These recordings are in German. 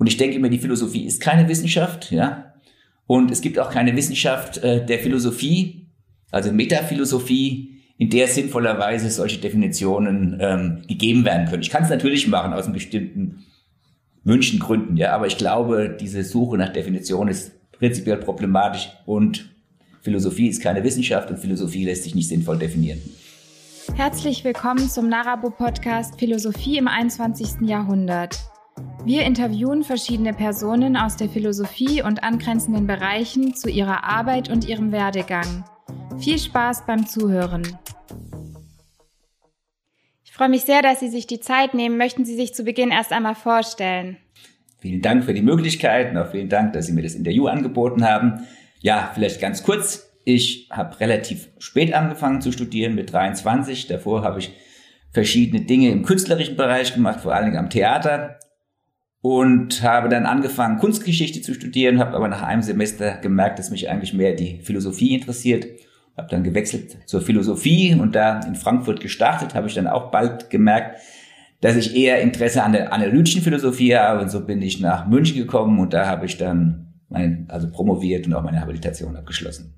Und ich denke immer, die Philosophie ist keine Wissenschaft, ja. Und es gibt auch keine Wissenschaft äh, der Philosophie, also Metaphilosophie, in der sinnvollerweise solche Definitionen ähm, gegeben werden können. Ich kann es natürlich machen aus einem bestimmten Wünschen, Gründen, ja, aber ich glaube, diese Suche nach Definition ist prinzipiell problematisch und Philosophie ist keine Wissenschaft und Philosophie lässt sich nicht sinnvoll definieren. Herzlich willkommen zum Narabo-Podcast Philosophie im 21. Jahrhundert. Wir interviewen verschiedene Personen aus der Philosophie und angrenzenden Bereichen zu ihrer Arbeit und ihrem Werdegang. Viel Spaß beim Zuhören. Ich freue mich sehr, dass Sie sich die Zeit nehmen. Möchten Sie sich zu Beginn erst einmal vorstellen? Vielen Dank für die Möglichkeit und auch vielen Dank, dass Sie mir das Interview angeboten haben. Ja, vielleicht ganz kurz. Ich habe relativ spät angefangen zu studieren, mit 23. Davor habe ich verschiedene Dinge im künstlerischen Bereich gemacht, vor allen Dingen am Theater und habe dann angefangen, Kunstgeschichte zu studieren, habe aber nach einem Semester gemerkt, dass mich eigentlich mehr die Philosophie interessiert. Habe dann gewechselt zur Philosophie und da in Frankfurt gestartet, habe ich dann auch bald gemerkt, dass ich eher Interesse an der analytischen Philosophie habe und so bin ich nach München gekommen und da habe ich dann mein, also promoviert und auch meine Habilitation abgeschlossen.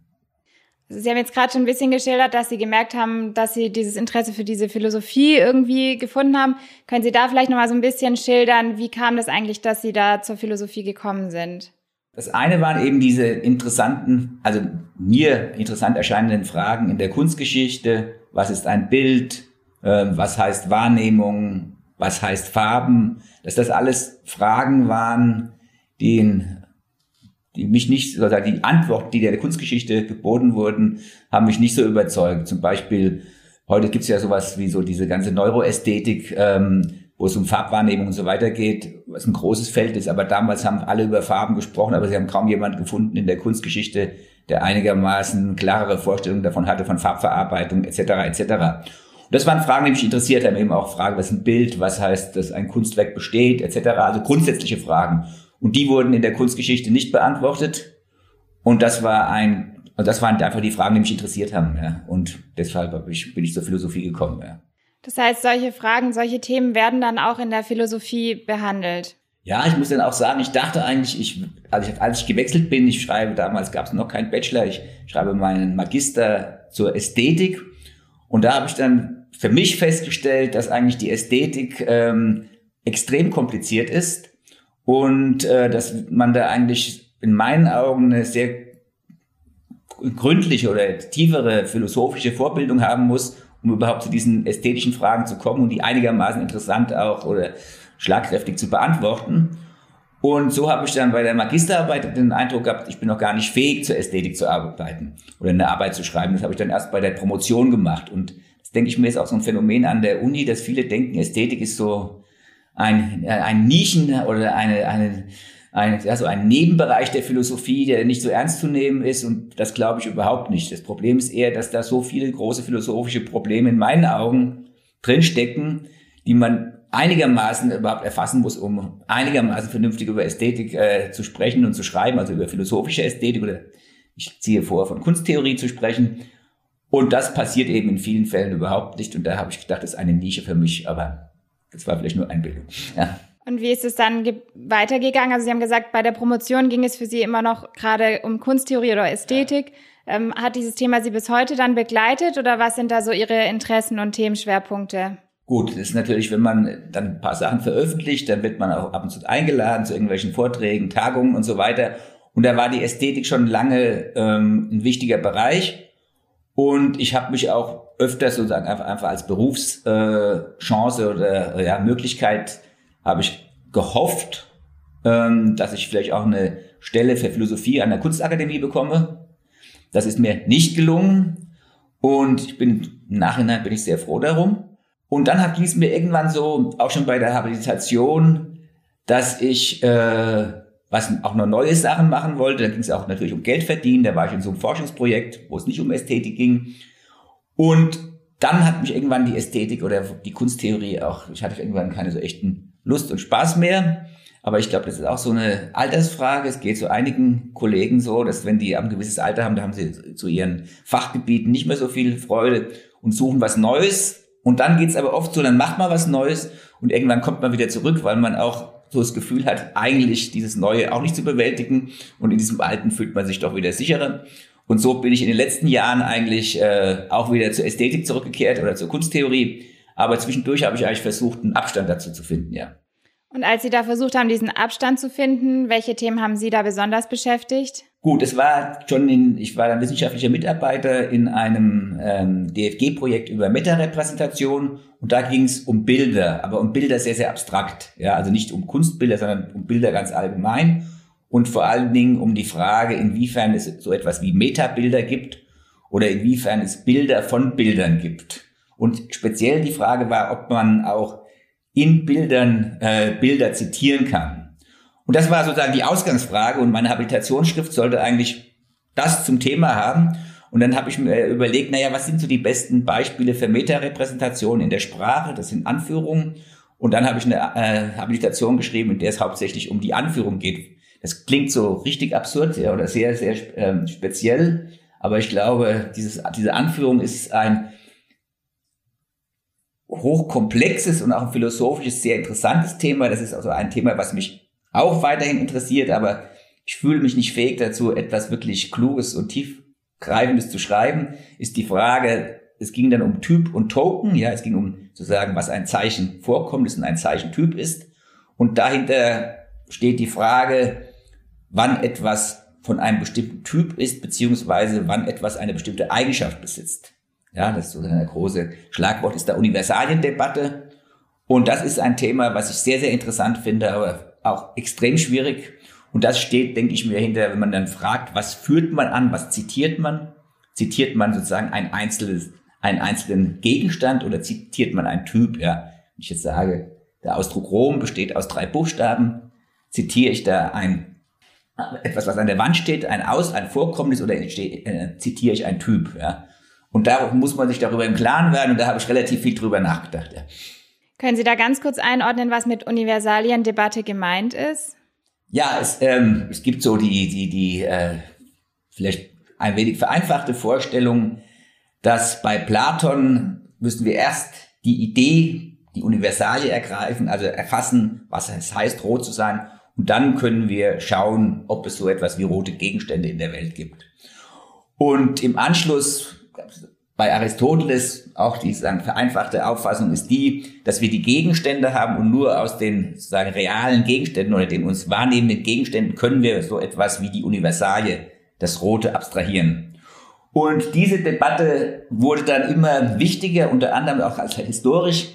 Sie haben jetzt gerade schon ein bisschen geschildert, dass Sie gemerkt haben, dass Sie dieses Interesse für diese Philosophie irgendwie gefunden haben. Können Sie da vielleicht noch mal so ein bisschen schildern, wie kam das eigentlich, dass Sie da zur Philosophie gekommen sind? Das eine waren eben diese interessanten, also mir interessant erscheinenden Fragen in der Kunstgeschichte. Was ist ein Bild? Ähm, was heißt Wahrnehmung? Was heißt Farben? Dass das alles Fragen waren, die in die mich nicht, sozusagen die Antworten, die der Kunstgeschichte geboten wurden, haben mich nicht so überzeugt. Zum Beispiel, heute gibt's ja sowas wie so diese ganze Neuroästhetik, ähm, wo es um Farbwahrnehmung und so weiter geht, was ein großes Feld ist. Aber damals haben alle über Farben gesprochen, aber sie haben kaum jemanden gefunden in der Kunstgeschichte, der einigermaßen klarere Vorstellungen davon hatte, von Farbverarbeitung etc. etc. Und das waren Fragen, die mich interessiert haben, eben auch Fragen, was ist ein Bild, was heißt, dass ein Kunstwerk besteht, etc. Also grundsätzliche Fragen. Und die wurden in der Kunstgeschichte nicht beantwortet. Und das war ein, das waren einfach die Fragen, die mich interessiert haben. Ja. Und deshalb ich, bin ich zur Philosophie gekommen. Ja. Das heißt, solche Fragen, solche Themen werden dann auch in der Philosophie behandelt. Ja, ich muss dann auch sagen, ich dachte eigentlich, ich, also ich, als ich gewechselt bin, ich schreibe, damals gab es noch keinen Bachelor, ich schreibe meinen Magister zur Ästhetik. Und da habe ich dann für mich festgestellt, dass eigentlich die Ästhetik ähm, extrem kompliziert ist und äh, dass man da eigentlich in meinen Augen eine sehr gründliche oder tiefere philosophische Vorbildung haben muss, um überhaupt zu diesen ästhetischen Fragen zu kommen und die einigermaßen interessant auch oder schlagkräftig zu beantworten. Und so habe ich dann bei der Magisterarbeit den Eindruck gehabt, ich bin noch gar nicht fähig, zur Ästhetik zu arbeiten oder eine Arbeit zu schreiben. Das habe ich dann erst bei der Promotion gemacht. Und das denke ich mir ist auch so ein Phänomen an der Uni, dass viele denken, Ästhetik ist so ein, ein Nischen oder eine, eine, ein, also ein Nebenbereich der Philosophie, der nicht so ernst zu nehmen ist. Und das glaube ich überhaupt nicht. Das Problem ist eher, dass da so viele große philosophische Probleme in meinen Augen drinstecken, die man einigermaßen überhaupt erfassen muss, um einigermaßen vernünftig über Ästhetik äh, zu sprechen und zu schreiben, also über philosophische Ästhetik oder ich ziehe vor, von Kunsttheorie zu sprechen. Und das passiert eben in vielen Fällen überhaupt nicht. Und da habe ich gedacht, das ist eine Nische für mich, aber das war vielleicht nur Einbildung. Ja. Und wie ist es dann weitergegangen? Also Sie haben gesagt, bei der Promotion ging es für Sie immer noch gerade um Kunsttheorie oder Ästhetik. Ja. Ähm, hat dieses Thema Sie bis heute dann begleitet oder was sind da so Ihre Interessen und Themenschwerpunkte? Gut, das ist natürlich, wenn man dann ein paar Sachen veröffentlicht, dann wird man auch ab und zu eingeladen zu irgendwelchen Vorträgen, Tagungen und so weiter. Und da war die Ästhetik schon lange ähm, ein wichtiger Bereich. Und ich habe mich auch öfters sozusagen einfach, einfach als Berufschance oder ja, Möglichkeit habe ich gehofft, ähm, dass ich vielleicht auch eine Stelle für Philosophie an der Kunstakademie bekomme. Das ist mir nicht gelungen und ich bin im Nachhinein bin ich sehr froh darum. Und dann hat es mir irgendwann so, auch schon bei der Habilitation, dass ich äh, was auch noch neue Sachen machen wollte. Da ging es auch natürlich um Geld verdienen. Da war ich in so einem Forschungsprojekt, wo es nicht um Ästhetik ging. Und dann hat mich irgendwann die Ästhetik oder die Kunsttheorie auch, ich hatte irgendwann keine so echten Lust und Spaß mehr. Aber ich glaube, das ist auch so eine Altersfrage. Es geht zu einigen Kollegen so, dass wenn die ein gewisses Alter haben, da haben sie zu ihren Fachgebieten nicht mehr so viel Freude und suchen was Neues. Und dann geht's aber oft so, dann macht man was Neues und irgendwann kommt man wieder zurück, weil man auch so das Gefühl hat, eigentlich dieses Neue auch nicht zu bewältigen und in diesem Alten fühlt man sich doch wieder sicherer. Und so bin ich in den letzten Jahren eigentlich äh, auch wieder zur Ästhetik zurückgekehrt oder zur Kunsttheorie. Aber zwischendurch habe ich eigentlich versucht, einen Abstand dazu zu finden, ja. Und als Sie da versucht haben, diesen Abstand zu finden, welche Themen haben Sie da besonders beschäftigt? Gut, es war schon in, ich war dann wissenschaftlicher Mitarbeiter in einem ähm, DFG-Projekt über Metarepräsentation und da ging es um Bilder, aber um Bilder sehr, sehr abstrakt. Ja, also nicht um Kunstbilder, sondern um Bilder ganz allgemein und vor allen Dingen um die Frage, inwiefern es so etwas wie Metabilder gibt oder inwiefern es Bilder von Bildern gibt. Und speziell die Frage war, ob man auch in Bildern äh, Bilder zitieren kann. Und das war sozusagen die Ausgangsfrage und meine Habilitationsschrift sollte eigentlich das zum Thema haben. Und dann habe ich mir überlegt, naja, was sind so die besten Beispiele für Metarepräsentation in der Sprache? Das sind Anführungen. Und dann habe ich eine äh, Habilitation geschrieben, in der es hauptsächlich um die Anführung geht. Das klingt so richtig absurd ja, oder sehr, sehr ähm, speziell. Aber ich glaube, dieses, diese Anführung ist ein hochkomplexes und auch ein philosophisches, sehr interessantes Thema. Das ist also ein Thema, was mich auch weiterhin interessiert, aber ich fühle mich nicht fähig dazu, etwas wirklich Kluges und Tiefgreifendes zu schreiben, ist die Frage, es ging dann um Typ und Token, ja, es ging um zu sagen, was ein Zeichen vorkommt, ist und ein Zeichentyp ist. Und dahinter steht die Frage, wann etwas von einem bestimmten Typ ist, beziehungsweise wann etwas eine bestimmte Eigenschaft besitzt. Ja, das ist so ein große Schlagwort ist der Universaliendebatte. Und das ist ein Thema, was ich sehr, sehr interessant finde, aber auch extrem schwierig. Und das steht, denke ich mir, hinter, wenn man dann fragt, was führt man an, was zitiert man? Zitiert man sozusagen ein einzelnes, einen einzelnen Gegenstand oder zitiert man einen Typ? Ja, wenn ich jetzt sage, der Ausdruck Rom besteht aus drei Buchstaben, zitiere ich da ein etwas, was an der Wand steht, ein Aus, ein Vorkommnis oder äh, zitiere ich einen Typ? Ja? Und da muss man sich darüber im Klaren werden und da habe ich relativ viel drüber nachgedacht. Ja. Können Sie da ganz kurz einordnen, was mit Universaliendebatte gemeint ist? Ja, es, ähm, es gibt so die, die, die äh, vielleicht ein wenig vereinfachte Vorstellung, dass bei Platon müssen wir erst die Idee, die Universalie ergreifen, also erfassen, was es heißt, rot zu sein, und dann können wir schauen, ob es so etwas wie rote Gegenstände in der Welt gibt. Und im Anschluss bei Aristoteles auch die sagen, vereinfachte Auffassung ist die, dass wir die Gegenstände haben und nur aus den sagen, realen Gegenständen oder den uns wahrnehmenden Gegenständen können wir so etwas wie die Universalie, das Rote, abstrahieren. Und diese Debatte wurde dann immer wichtiger, unter anderem auch als historisch,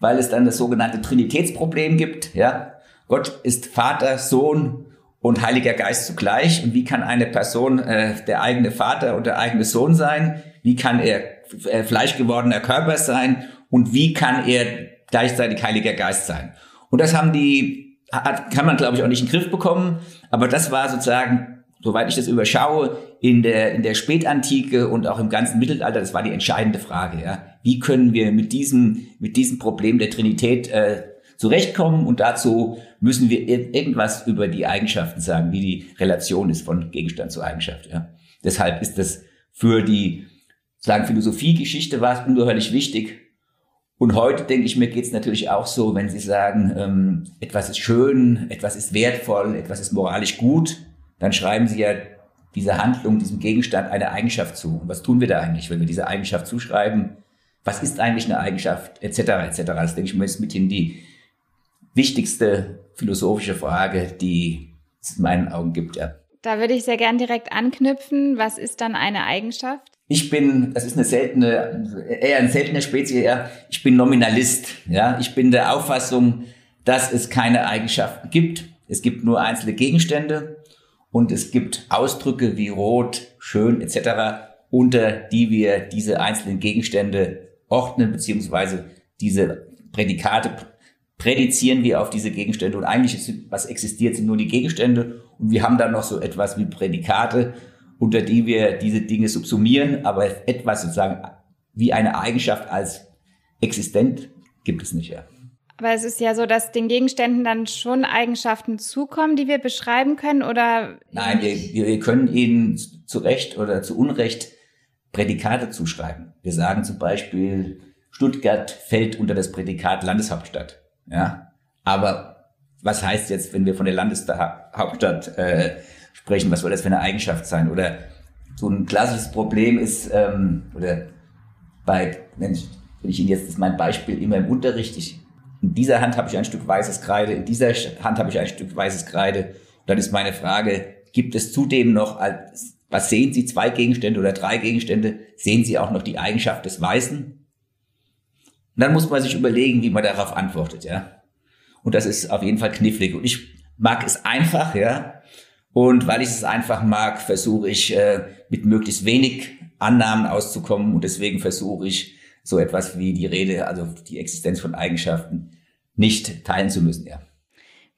weil es dann das sogenannte Trinitätsproblem gibt. Ja, Gott ist Vater, Sohn und Heiliger Geist zugleich. Und wie kann eine Person äh, der eigene Vater und der eigene Sohn sein? Wie kann er äh, fleischgewordener Körper sein? Und wie kann er gleichzeitig Heiliger Geist sein? Und das haben die, hat, kann man glaube ich auch nicht in den Griff bekommen. Aber das war sozusagen, soweit ich das überschaue, in der, in der Spätantike und auch im ganzen Mittelalter, das war die entscheidende Frage. Ja? Wie können wir mit diesem, mit diesem Problem der Trinität äh, zurechtkommen und dazu müssen wir irgendwas über die Eigenschaften sagen, wie die Relation ist von Gegenstand zu Eigenschaft. Ja. Deshalb ist das für die sagen Philosophiegeschichte war es ungeheuerlich wichtig. Und heute denke ich mir geht es natürlich auch so, wenn Sie sagen, ähm, etwas ist schön, etwas ist wertvoll, etwas ist moralisch gut, dann schreiben Sie ja dieser Handlung, diesem Gegenstand eine Eigenschaft zu. Und was tun wir da eigentlich, wenn wir diese Eigenschaft zuschreiben? Was ist eigentlich eine Eigenschaft, etc., etc. Das denke ich mir ist mithin die wichtigste philosophische Frage, die es in meinen Augen gibt, ja. Da würde ich sehr gern direkt anknüpfen. Was ist dann eine Eigenschaft? Ich bin, das ist eine seltene, eher eine seltene Spezie, ja. Ich bin Nominalist, ja. Ich bin der Auffassung, dass es keine Eigenschaften gibt. Es gibt nur einzelne Gegenstände und es gibt Ausdrücke wie rot, schön etc., unter die wir diese einzelnen Gegenstände ordnen, beziehungsweise diese Prädikate prädizieren wir auf diese Gegenstände und eigentlich ist, was existiert, sind nur die Gegenstände und wir haben dann noch so etwas wie Prädikate, unter die wir diese Dinge subsumieren, aber etwas sozusagen wie eine Eigenschaft als existent gibt es nicht, ja. Aber es ist ja so, dass den Gegenständen dann schon Eigenschaften zukommen, die wir beschreiben können, oder? Nein, wir, wir können ihnen zu Recht oder zu Unrecht Prädikate zuschreiben. Wir sagen zum Beispiel, Stuttgart fällt unter das Prädikat Landeshauptstadt. Ja, aber was heißt jetzt, wenn wir von der Landeshauptstadt äh, sprechen, was soll das für eine Eigenschaft sein? Oder so ein klassisches Problem ist, ähm, oder bei, wenn ich, wenn ich Ihnen jetzt, das ist mein Beispiel immer im Unterricht, ich, in dieser Hand habe ich ein Stück weißes Kreide, in dieser Hand habe ich ein Stück weißes Kreide. Und dann ist meine Frage, gibt es zudem noch, was sehen Sie, zwei Gegenstände oder drei Gegenstände, sehen Sie auch noch die Eigenschaft des Weißen? Und dann muss man sich überlegen, wie man darauf antwortet, ja. Und das ist auf jeden Fall knifflig. Und ich mag es einfach, ja. Und weil ich es einfach mag, versuche ich äh, mit möglichst wenig Annahmen auszukommen und deswegen versuche ich so etwas wie die Rede, also die Existenz von Eigenschaften nicht teilen zu müssen, ja.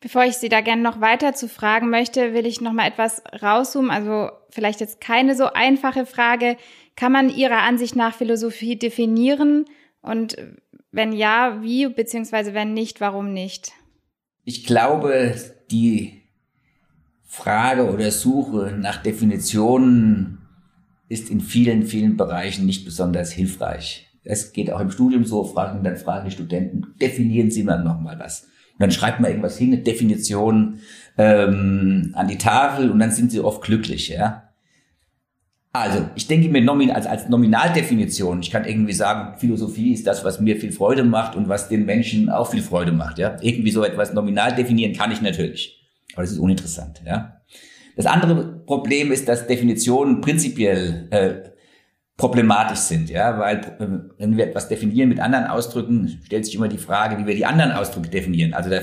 Bevor ich Sie da gerne noch weiter zu fragen möchte, will ich noch mal etwas rauszoomen. Also vielleicht jetzt keine so einfache Frage. Kann man Ihrer Ansicht nach Philosophie definieren? Und wenn ja, wie? Beziehungsweise wenn nicht, warum nicht? Ich glaube, die Frage oder Suche nach Definitionen ist in vielen, vielen Bereichen nicht besonders hilfreich. Es geht auch im Studium so, fragen dann fragen die Studenten, definieren Sie mal nochmal was. Und dann schreibt man irgendwas hin, eine Definition ähm, an die Tafel und dann sind sie oft glücklich, ja. Also, ich denke mir nomin als, als Nominaldefinition, ich kann irgendwie sagen, Philosophie ist das, was mir viel Freude macht und was den Menschen auch viel Freude macht, ja. Irgendwie so etwas nominal definieren kann ich natürlich. Aber das ist uninteressant, ja. Das andere Problem ist, dass Definitionen prinzipiell äh, problematisch sind, ja, weil äh, wenn wir etwas definieren mit anderen Ausdrücken, stellt sich immer die Frage, wie wir die anderen Ausdrücke definieren. Also da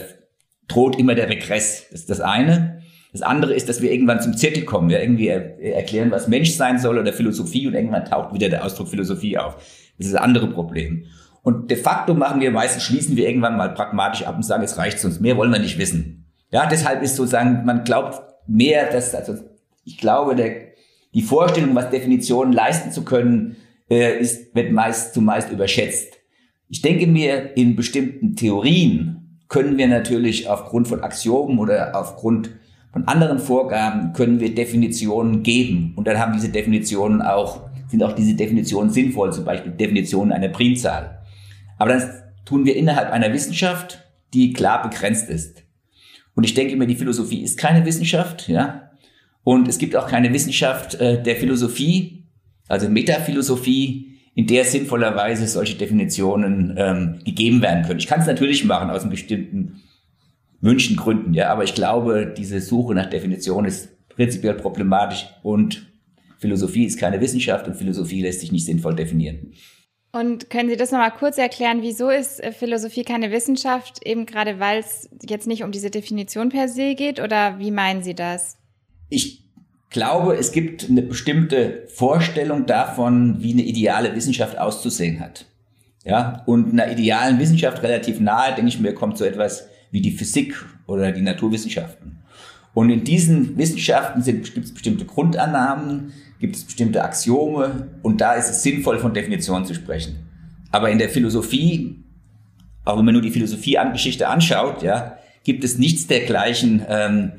droht immer der Regress. Das ist das eine. Das andere ist, dass wir irgendwann zum Zirkel kommen, ja, irgendwie erklären, was Mensch sein soll oder Philosophie und irgendwann taucht wieder der Ausdruck Philosophie auf. Das ist das andere Problem. Und de facto machen wir meistens, schließen wir irgendwann mal pragmatisch ab und sagen, es reicht uns, mehr wollen wir nicht wissen. Ja, deshalb ist sozusagen, man glaubt mehr, dass, also ich glaube, der die Vorstellung, was Definitionen leisten zu können, äh, ist, wird meist zumeist überschätzt. Ich denke mir, in bestimmten Theorien können wir natürlich aufgrund von Axiomen oder aufgrund von anderen Vorgaben können wir Definitionen geben. Und dann haben diese Definitionen auch, sind auch diese Definitionen sinnvoll, zum Beispiel Definitionen einer Primzahl. Aber das tun wir innerhalb einer Wissenschaft, die klar begrenzt ist. Und ich denke mir, die Philosophie ist keine Wissenschaft, ja. Und es gibt auch keine Wissenschaft äh, der Philosophie, also Metaphilosophie, in der sinnvollerweise solche Definitionen ähm, gegeben werden können. Ich kann es natürlich machen aus einem bestimmten Wünschen, Gründen, ja, aber ich glaube, diese Suche nach Definition ist prinzipiell problematisch und Philosophie ist keine Wissenschaft und Philosophie lässt sich nicht sinnvoll definieren. Und können Sie das nochmal kurz erklären, wieso ist äh, Philosophie keine Wissenschaft, eben gerade weil es jetzt nicht um diese Definition per se geht oder wie meinen Sie das? ich glaube, es gibt eine bestimmte Vorstellung davon, wie eine ideale Wissenschaft auszusehen hat. Ja, und einer idealen Wissenschaft relativ nahe, denke ich mir, kommt so etwas wie die Physik oder die Naturwissenschaften. Und in diesen Wissenschaften gibt es bestimmte Grundannahmen, gibt es bestimmte Axiome und da ist es sinnvoll, von Definitionen zu sprechen. Aber in der Philosophie, auch wenn man nur die Philosophie-Geschichte anschaut, ja, gibt es nichts dergleichen, ähm,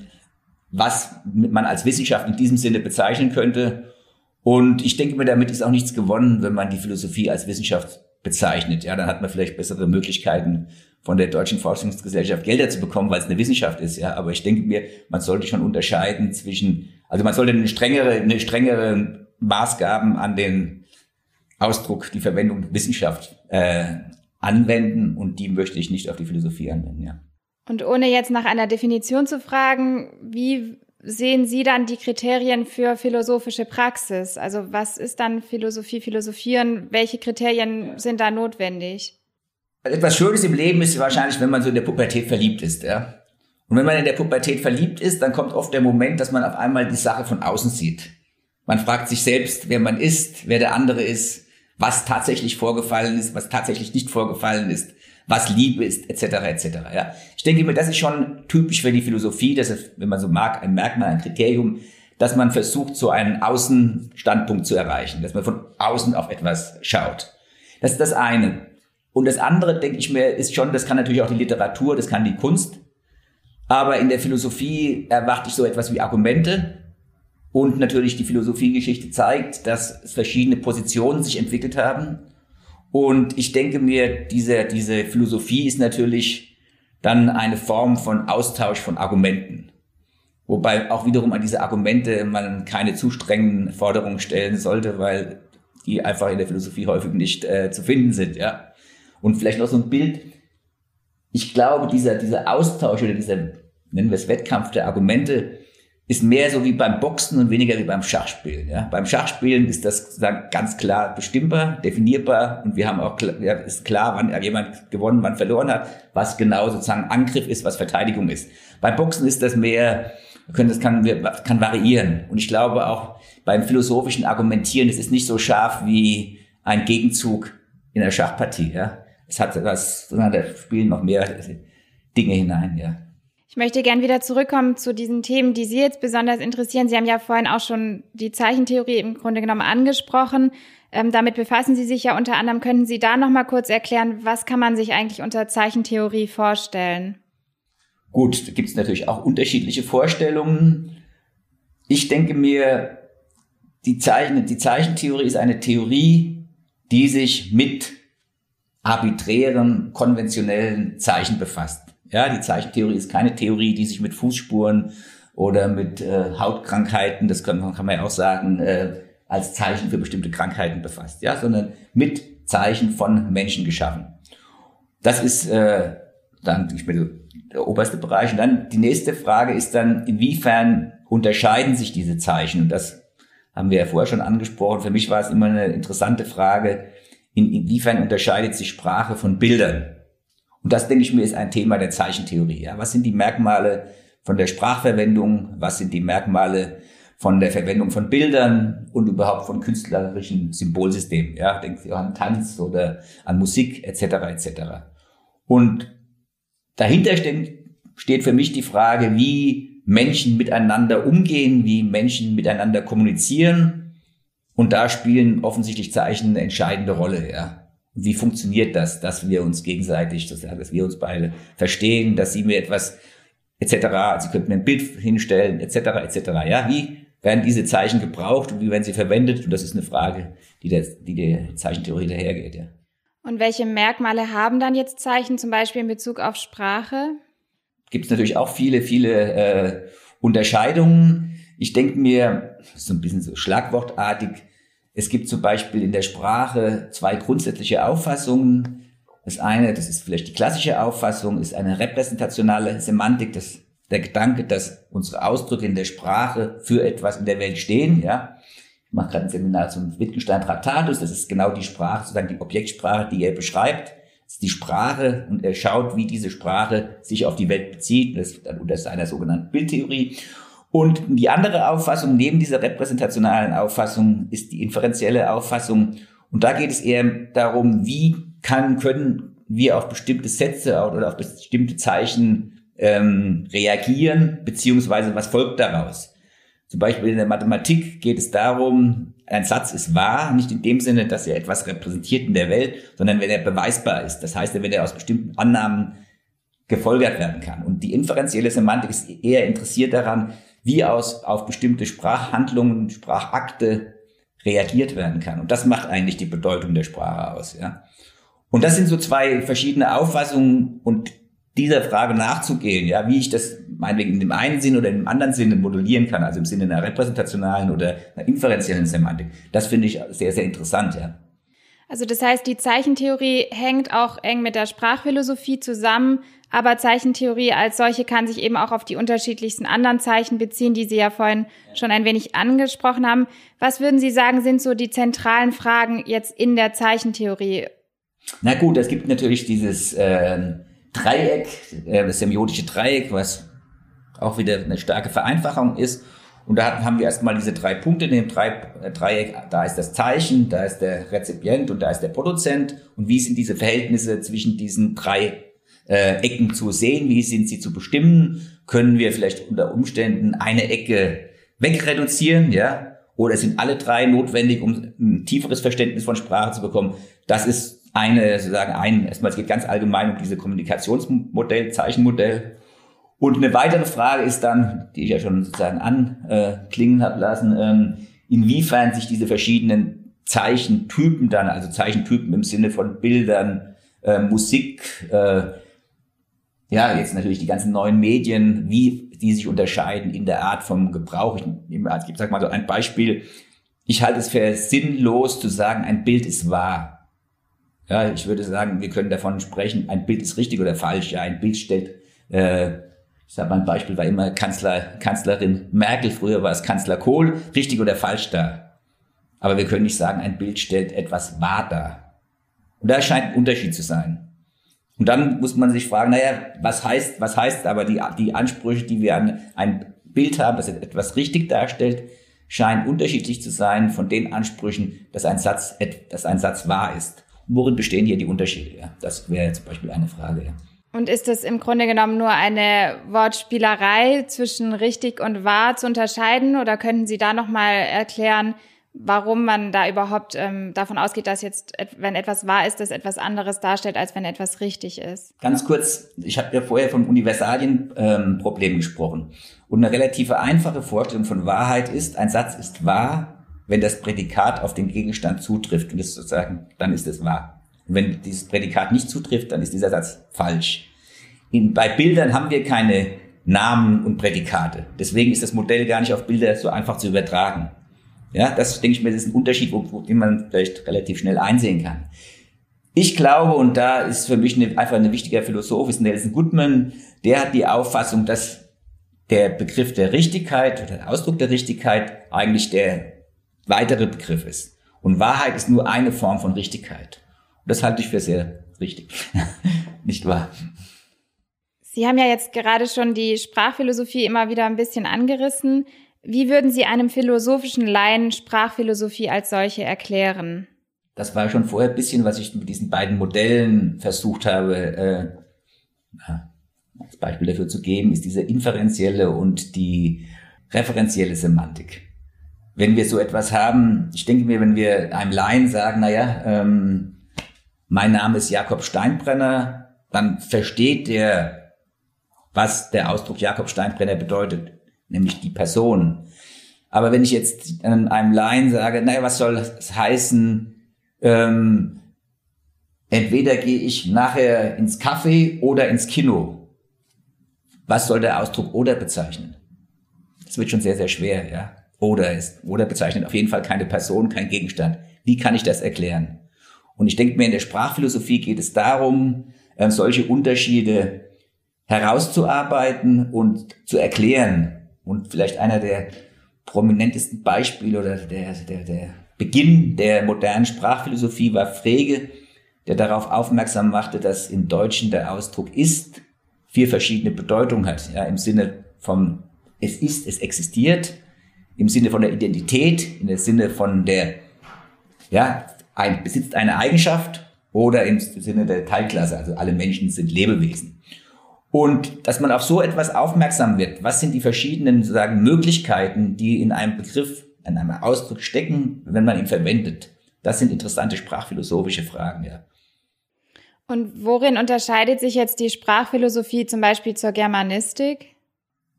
was man als Wissenschaft in diesem Sinne bezeichnen könnte. Und ich denke mir, damit ist auch nichts gewonnen, wenn man die Philosophie als Wissenschaft bezeichnet. Ja, dann hat man vielleicht bessere Möglichkeiten, von der Deutschen Forschungsgesellschaft Gelder zu bekommen, weil es eine Wissenschaft ist. Ja, aber ich denke mir, man sollte schon unterscheiden zwischen, also man sollte eine strengere, eine strengere Maßgaben an den Ausdruck, die Verwendung Wissenschaft äh, anwenden und die möchte ich nicht auf die Philosophie anwenden. Ja. Und ohne jetzt nach einer Definition zu fragen, wie sehen Sie dann die Kriterien für philosophische Praxis? Also was ist dann Philosophie, Philosophieren? Welche Kriterien sind da notwendig? Also etwas Schönes im Leben ist wahrscheinlich, wenn man so in der Pubertät verliebt ist, ja. Und wenn man in der Pubertät verliebt ist, dann kommt oft der Moment, dass man auf einmal die Sache von außen sieht. Man fragt sich selbst, wer man ist, wer der andere ist, was tatsächlich vorgefallen ist, was tatsächlich nicht vorgefallen ist was Liebe ist, etc. etc. Ja. Ich denke mir, das ist schon typisch für die Philosophie, das ist, wenn man so mag, ein Merkmal, ein Kriterium, dass man versucht, so einen Außenstandpunkt zu erreichen, dass man von außen auf etwas schaut. Das ist das eine. Und das andere, denke ich mir, ist schon, das kann natürlich auch die Literatur, das kann die Kunst. Aber in der Philosophie erwarte ich so etwas wie Argumente. Und natürlich die Philosophiegeschichte zeigt, dass verschiedene Positionen sich entwickelt haben und ich denke mir, diese, diese Philosophie ist natürlich dann eine Form von Austausch von Argumenten. Wobei auch wiederum an diese Argumente man keine zu strengen Forderungen stellen sollte, weil die einfach in der Philosophie häufig nicht äh, zu finden sind, ja. Und vielleicht noch so ein Bild. Ich glaube, dieser, dieser Austausch oder dieser, nennen wir es Wettkampf der Argumente, ist mehr so wie beim Boxen und weniger wie beim Schachspielen. Ja? Beim Schachspielen ist das ganz klar bestimmbar, definierbar und wir haben auch ja, ist klar, wann jemand gewonnen, wann verloren hat, was genau sozusagen Angriff ist, was Verteidigung ist. Beim Boxen ist das mehr, das kann, kann variieren. Und ich glaube auch beim philosophischen Argumentieren, es ist nicht so scharf wie ein Gegenzug in der Schachpartie. Ja? Es hat was, da spielen noch mehr Dinge hinein. Ja. Ich möchte gern wieder zurückkommen zu diesen Themen, die Sie jetzt besonders interessieren. Sie haben ja vorhin auch schon die Zeichentheorie im Grunde genommen angesprochen. Ähm, damit befassen Sie sich ja unter anderem. Könnten Sie da noch mal kurz erklären, was kann man sich eigentlich unter Zeichentheorie vorstellen? Gut, da gibt es natürlich auch unterschiedliche Vorstellungen. Ich denke mir, die, Zeichen, die Zeichentheorie ist eine Theorie, die sich mit arbiträren, konventionellen Zeichen befasst. Ja, die Zeichentheorie ist keine Theorie, die sich mit Fußspuren oder mit äh, Hautkrankheiten, das kann, kann man ja auch sagen, äh, als Zeichen für bestimmte Krankheiten befasst, ja, sondern mit Zeichen von Menschen geschaffen. Das ist äh, dann ich bin, der oberste Bereich. Und dann die nächste Frage ist dann, inwiefern unterscheiden sich diese Zeichen? Und das haben wir ja vorher schon angesprochen. Für mich war es immer eine interessante Frage, in, inwiefern unterscheidet sich Sprache von Bildern? Und das, denke ich mir, ist ein Thema der Zeichentheorie. Ja. Was sind die Merkmale von der Sprachverwendung? Was sind die Merkmale von der Verwendung von Bildern und überhaupt von künstlerischen Symbolsystemen? Ja, denken Sie an Tanz oder an Musik etc. etc. Und dahinter steht für mich die Frage, wie Menschen miteinander umgehen, wie Menschen miteinander kommunizieren. Und da spielen offensichtlich Zeichen eine entscheidende Rolle. Ja. Wie funktioniert das, dass wir uns gegenseitig, dass wir uns beide verstehen, dass Sie mir etwas etc. Sie könnten mir ein Bild hinstellen etc. etc. Ja, wie werden diese Zeichen gebraucht und wie werden sie verwendet? Und das ist eine Frage, die der, die der Zeichentheorie dahergeht. Ja. Und welche Merkmale haben dann jetzt Zeichen, zum Beispiel in Bezug auf Sprache? Gibt es natürlich auch viele, viele äh, Unterscheidungen. Ich denke mir, so ein bisschen so schlagwortartig, es gibt zum Beispiel in der Sprache zwei grundsätzliche Auffassungen. Das eine, das ist vielleicht die klassische Auffassung, ist eine repräsentationale Semantik, das, der Gedanke, dass unsere Ausdrücke in der Sprache für etwas in der Welt stehen. Ja, ich mache gerade ein Seminar zum Wittgenstein Traktatus. Das ist genau die Sprache, sozusagen die Objektsprache, die er beschreibt. Das ist die Sprache und er schaut, wie diese Sprache sich auf die Welt bezieht. Das unter seiner sogenannten Bildtheorie. Und die andere Auffassung neben dieser repräsentationalen Auffassung ist die inferenzielle Auffassung. Und da geht es eher darum, wie kann, können wir auf bestimmte Sätze oder auf bestimmte Zeichen ähm, reagieren, beziehungsweise was folgt daraus. Zum Beispiel in der Mathematik geht es darum, ein Satz ist wahr, nicht in dem Sinne, dass er etwas repräsentiert in der Welt, sondern wenn er beweisbar ist. Das heißt, wenn er aus bestimmten Annahmen gefolgert werden kann. Und die inferenzielle Semantik ist eher interessiert daran, wie aus, auf bestimmte Sprachhandlungen, Sprachakte reagiert werden kann. Und das macht eigentlich die Bedeutung der Sprache aus, ja. Und das sind so zwei verschiedene Auffassungen und dieser Frage nachzugehen, ja, wie ich das meinetwegen in dem einen Sinn oder in dem anderen Sinne modellieren kann, also im Sinne einer repräsentationalen oder einer inferenziellen Semantik, das finde ich sehr, sehr interessant, ja. Also das heißt, die Zeichentheorie hängt auch eng mit der Sprachphilosophie zusammen, aber Zeichentheorie als solche kann sich eben auch auf die unterschiedlichsten anderen Zeichen beziehen, die Sie ja vorhin schon ein wenig angesprochen haben. Was würden Sie sagen, sind so die zentralen Fragen jetzt in der Zeichentheorie? Na gut, es gibt natürlich dieses äh, Dreieck, äh, das semiotische Dreieck, was auch wieder eine starke Vereinfachung ist. Und da haben wir erstmal diese drei Punkte in dem äh, Dreieck. Da ist das Zeichen, da ist der Rezipient und da ist der Produzent. Und wie sind diese Verhältnisse zwischen diesen drei äh, Ecken zu sehen, wie sind sie zu bestimmen, können wir vielleicht unter Umständen eine Ecke wegreduzieren, ja, oder sind alle drei notwendig, um ein tieferes Verständnis von Sprache zu bekommen. Das ist eine, sozusagen ein, erstmal, es geht ganz allgemein um diese Kommunikationsmodell, Zeichenmodell. Und eine weitere Frage ist dann, die ich ja schon sozusagen anklingen habe lassen, ähm, inwiefern sich diese verschiedenen Zeichentypen dann, also Zeichentypen im Sinne von Bildern, äh, Musik, äh, ja, jetzt natürlich die ganzen neuen Medien, wie die sich unterscheiden in der Art vom Gebrauch. Ich, ich sag mal so ein Beispiel. Ich halte es für sinnlos zu sagen, ein Bild ist wahr. Ja, ich würde sagen, wir können davon sprechen, ein Bild ist richtig oder falsch. Ja, ein Bild stellt, äh, ich sage mal ein Beispiel, war immer Kanzler, Kanzlerin Merkel, früher war es Kanzler Kohl, richtig oder falsch da. Aber wir können nicht sagen, ein Bild stellt etwas wahr dar. Und da scheint ein Unterschied zu sein. Und dann muss man sich fragen, naja, was heißt, was heißt aber die, die Ansprüche, die wir an ein Bild haben, das etwas richtig darstellt, scheinen unterschiedlich zu sein von den Ansprüchen, dass ein Satz, dass ein Satz wahr ist. Und worin bestehen hier die Unterschiede? Ja? Das wäre zum Beispiel eine Frage. Und ist es im Grunde genommen nur eine Wortspielerei zwischen richtig und wahr zu unterscheiden? Oder könnten Sie da nochmal erklären, warum man da überhaupt ähm, davon ausgeht, dass jetzt, wenn etwas wahr ist, das etwas anderes darstellt, als wenn etwas richtig ist. Ganz kurz, ich habe ja vorher vom Universalienproblem ähm, gesprochen. Und eine relativ einfache Vorstellung von Wahrheit ist, ein Satz ist wahr, wenn das Prädikat auf den Gegenstand zutrifft. Und das sozusagen, dann ist es wahr. Und wenn dieses Prädikat nicht zutrifft, dann ist dieser Satz falsch. In, bei Bildern haben wir keine Namen und Prädikate. Deswegen ist das Modell gar nicht auf Bilder so einfach zu übertragen. Ja, das denke ich mir, das ist ein Unterschied, wo, wo, den man vielleicht relativ schnell einsehen kann. Ich glaube, und da ist für mich eine, einfach ein wichtiger Philosoph, ist Nelson Goodman, der hat die Auffassung, dass der Begriff der Richtigkeit oder der Ausdruck der Richtigkeit eigentlich der weitere Begriff ist. Und Wahrheit ist nur eine Form von Richtigkeit. Und das halte ich für sehr richtig. Nicht wahr? Sie haben ja jetzt gerade schon die Sprachphilosophie immer wieder ein bisschen angerissen. Wie würden Sie einem philosophischen Laien Sprachphilosophie als solche erklären? Das war schon vorher ein bisschen, was ich mit diesen beiden Modellen versucht habe, äh, als Beispiel dafür zu geben, ist diese inferenzielle und die referenzielle Semantik. Wenn wir so etwas haben, ich denke mir, wenn wir einem Laien sagen, naja, ähm, mein Name ist Jakob Steinbrenner, dann versteht der, was der Ausdruck Jakob Steinbrenner bedeutet nämlich die Person. Aber wenn ich jetzt einem Laien sage, naja, was soll das heißen, ähm, entweder gehe ich nachher ins Café oder ins Kino. Was soll der Ausdruck oder bezeichnen? Das wird schon sehr, sehr schwer, ja. Oder ist, oder bezeichnet auf jeden Fall keine Person, kein Gegenstand. Wie kann ich das erklären? Und ich denke mir, in der Sprachphilosophie geht es darum, äh, solche Unterschiede herauszuarbeiten und zu erklären. Und vielleicht einer der prominentesten Beispiele oder der, der, der Beginn der modernen Sprachphilosophie war Frege, der darauf aufmerksam machte, dass im Deutschen der Ausdruck ist vier verschiedene Bedeutungen hat. Ja, Im Sinne von es ist, es existiert, im Sinne von der Identität, dem Sinne von der, ja, ein, besitzt eine Eigenschaft oder im Sinne der Teilklasse, also alle Menschen sind Lebewesen. Und dass man auf so etwas aufmerksam wird, was sind die verschiedenen sozusagen Möglichkeiten, die in einem Begriff, in einem Ausdruck stecken, wenn man ihn verwendet. Das sind interessante sprachphilosophische Fragen, ja. Und worin unterscheidet sich jetzt die Sprachphilosophie zum Beispiel zur Germanistik?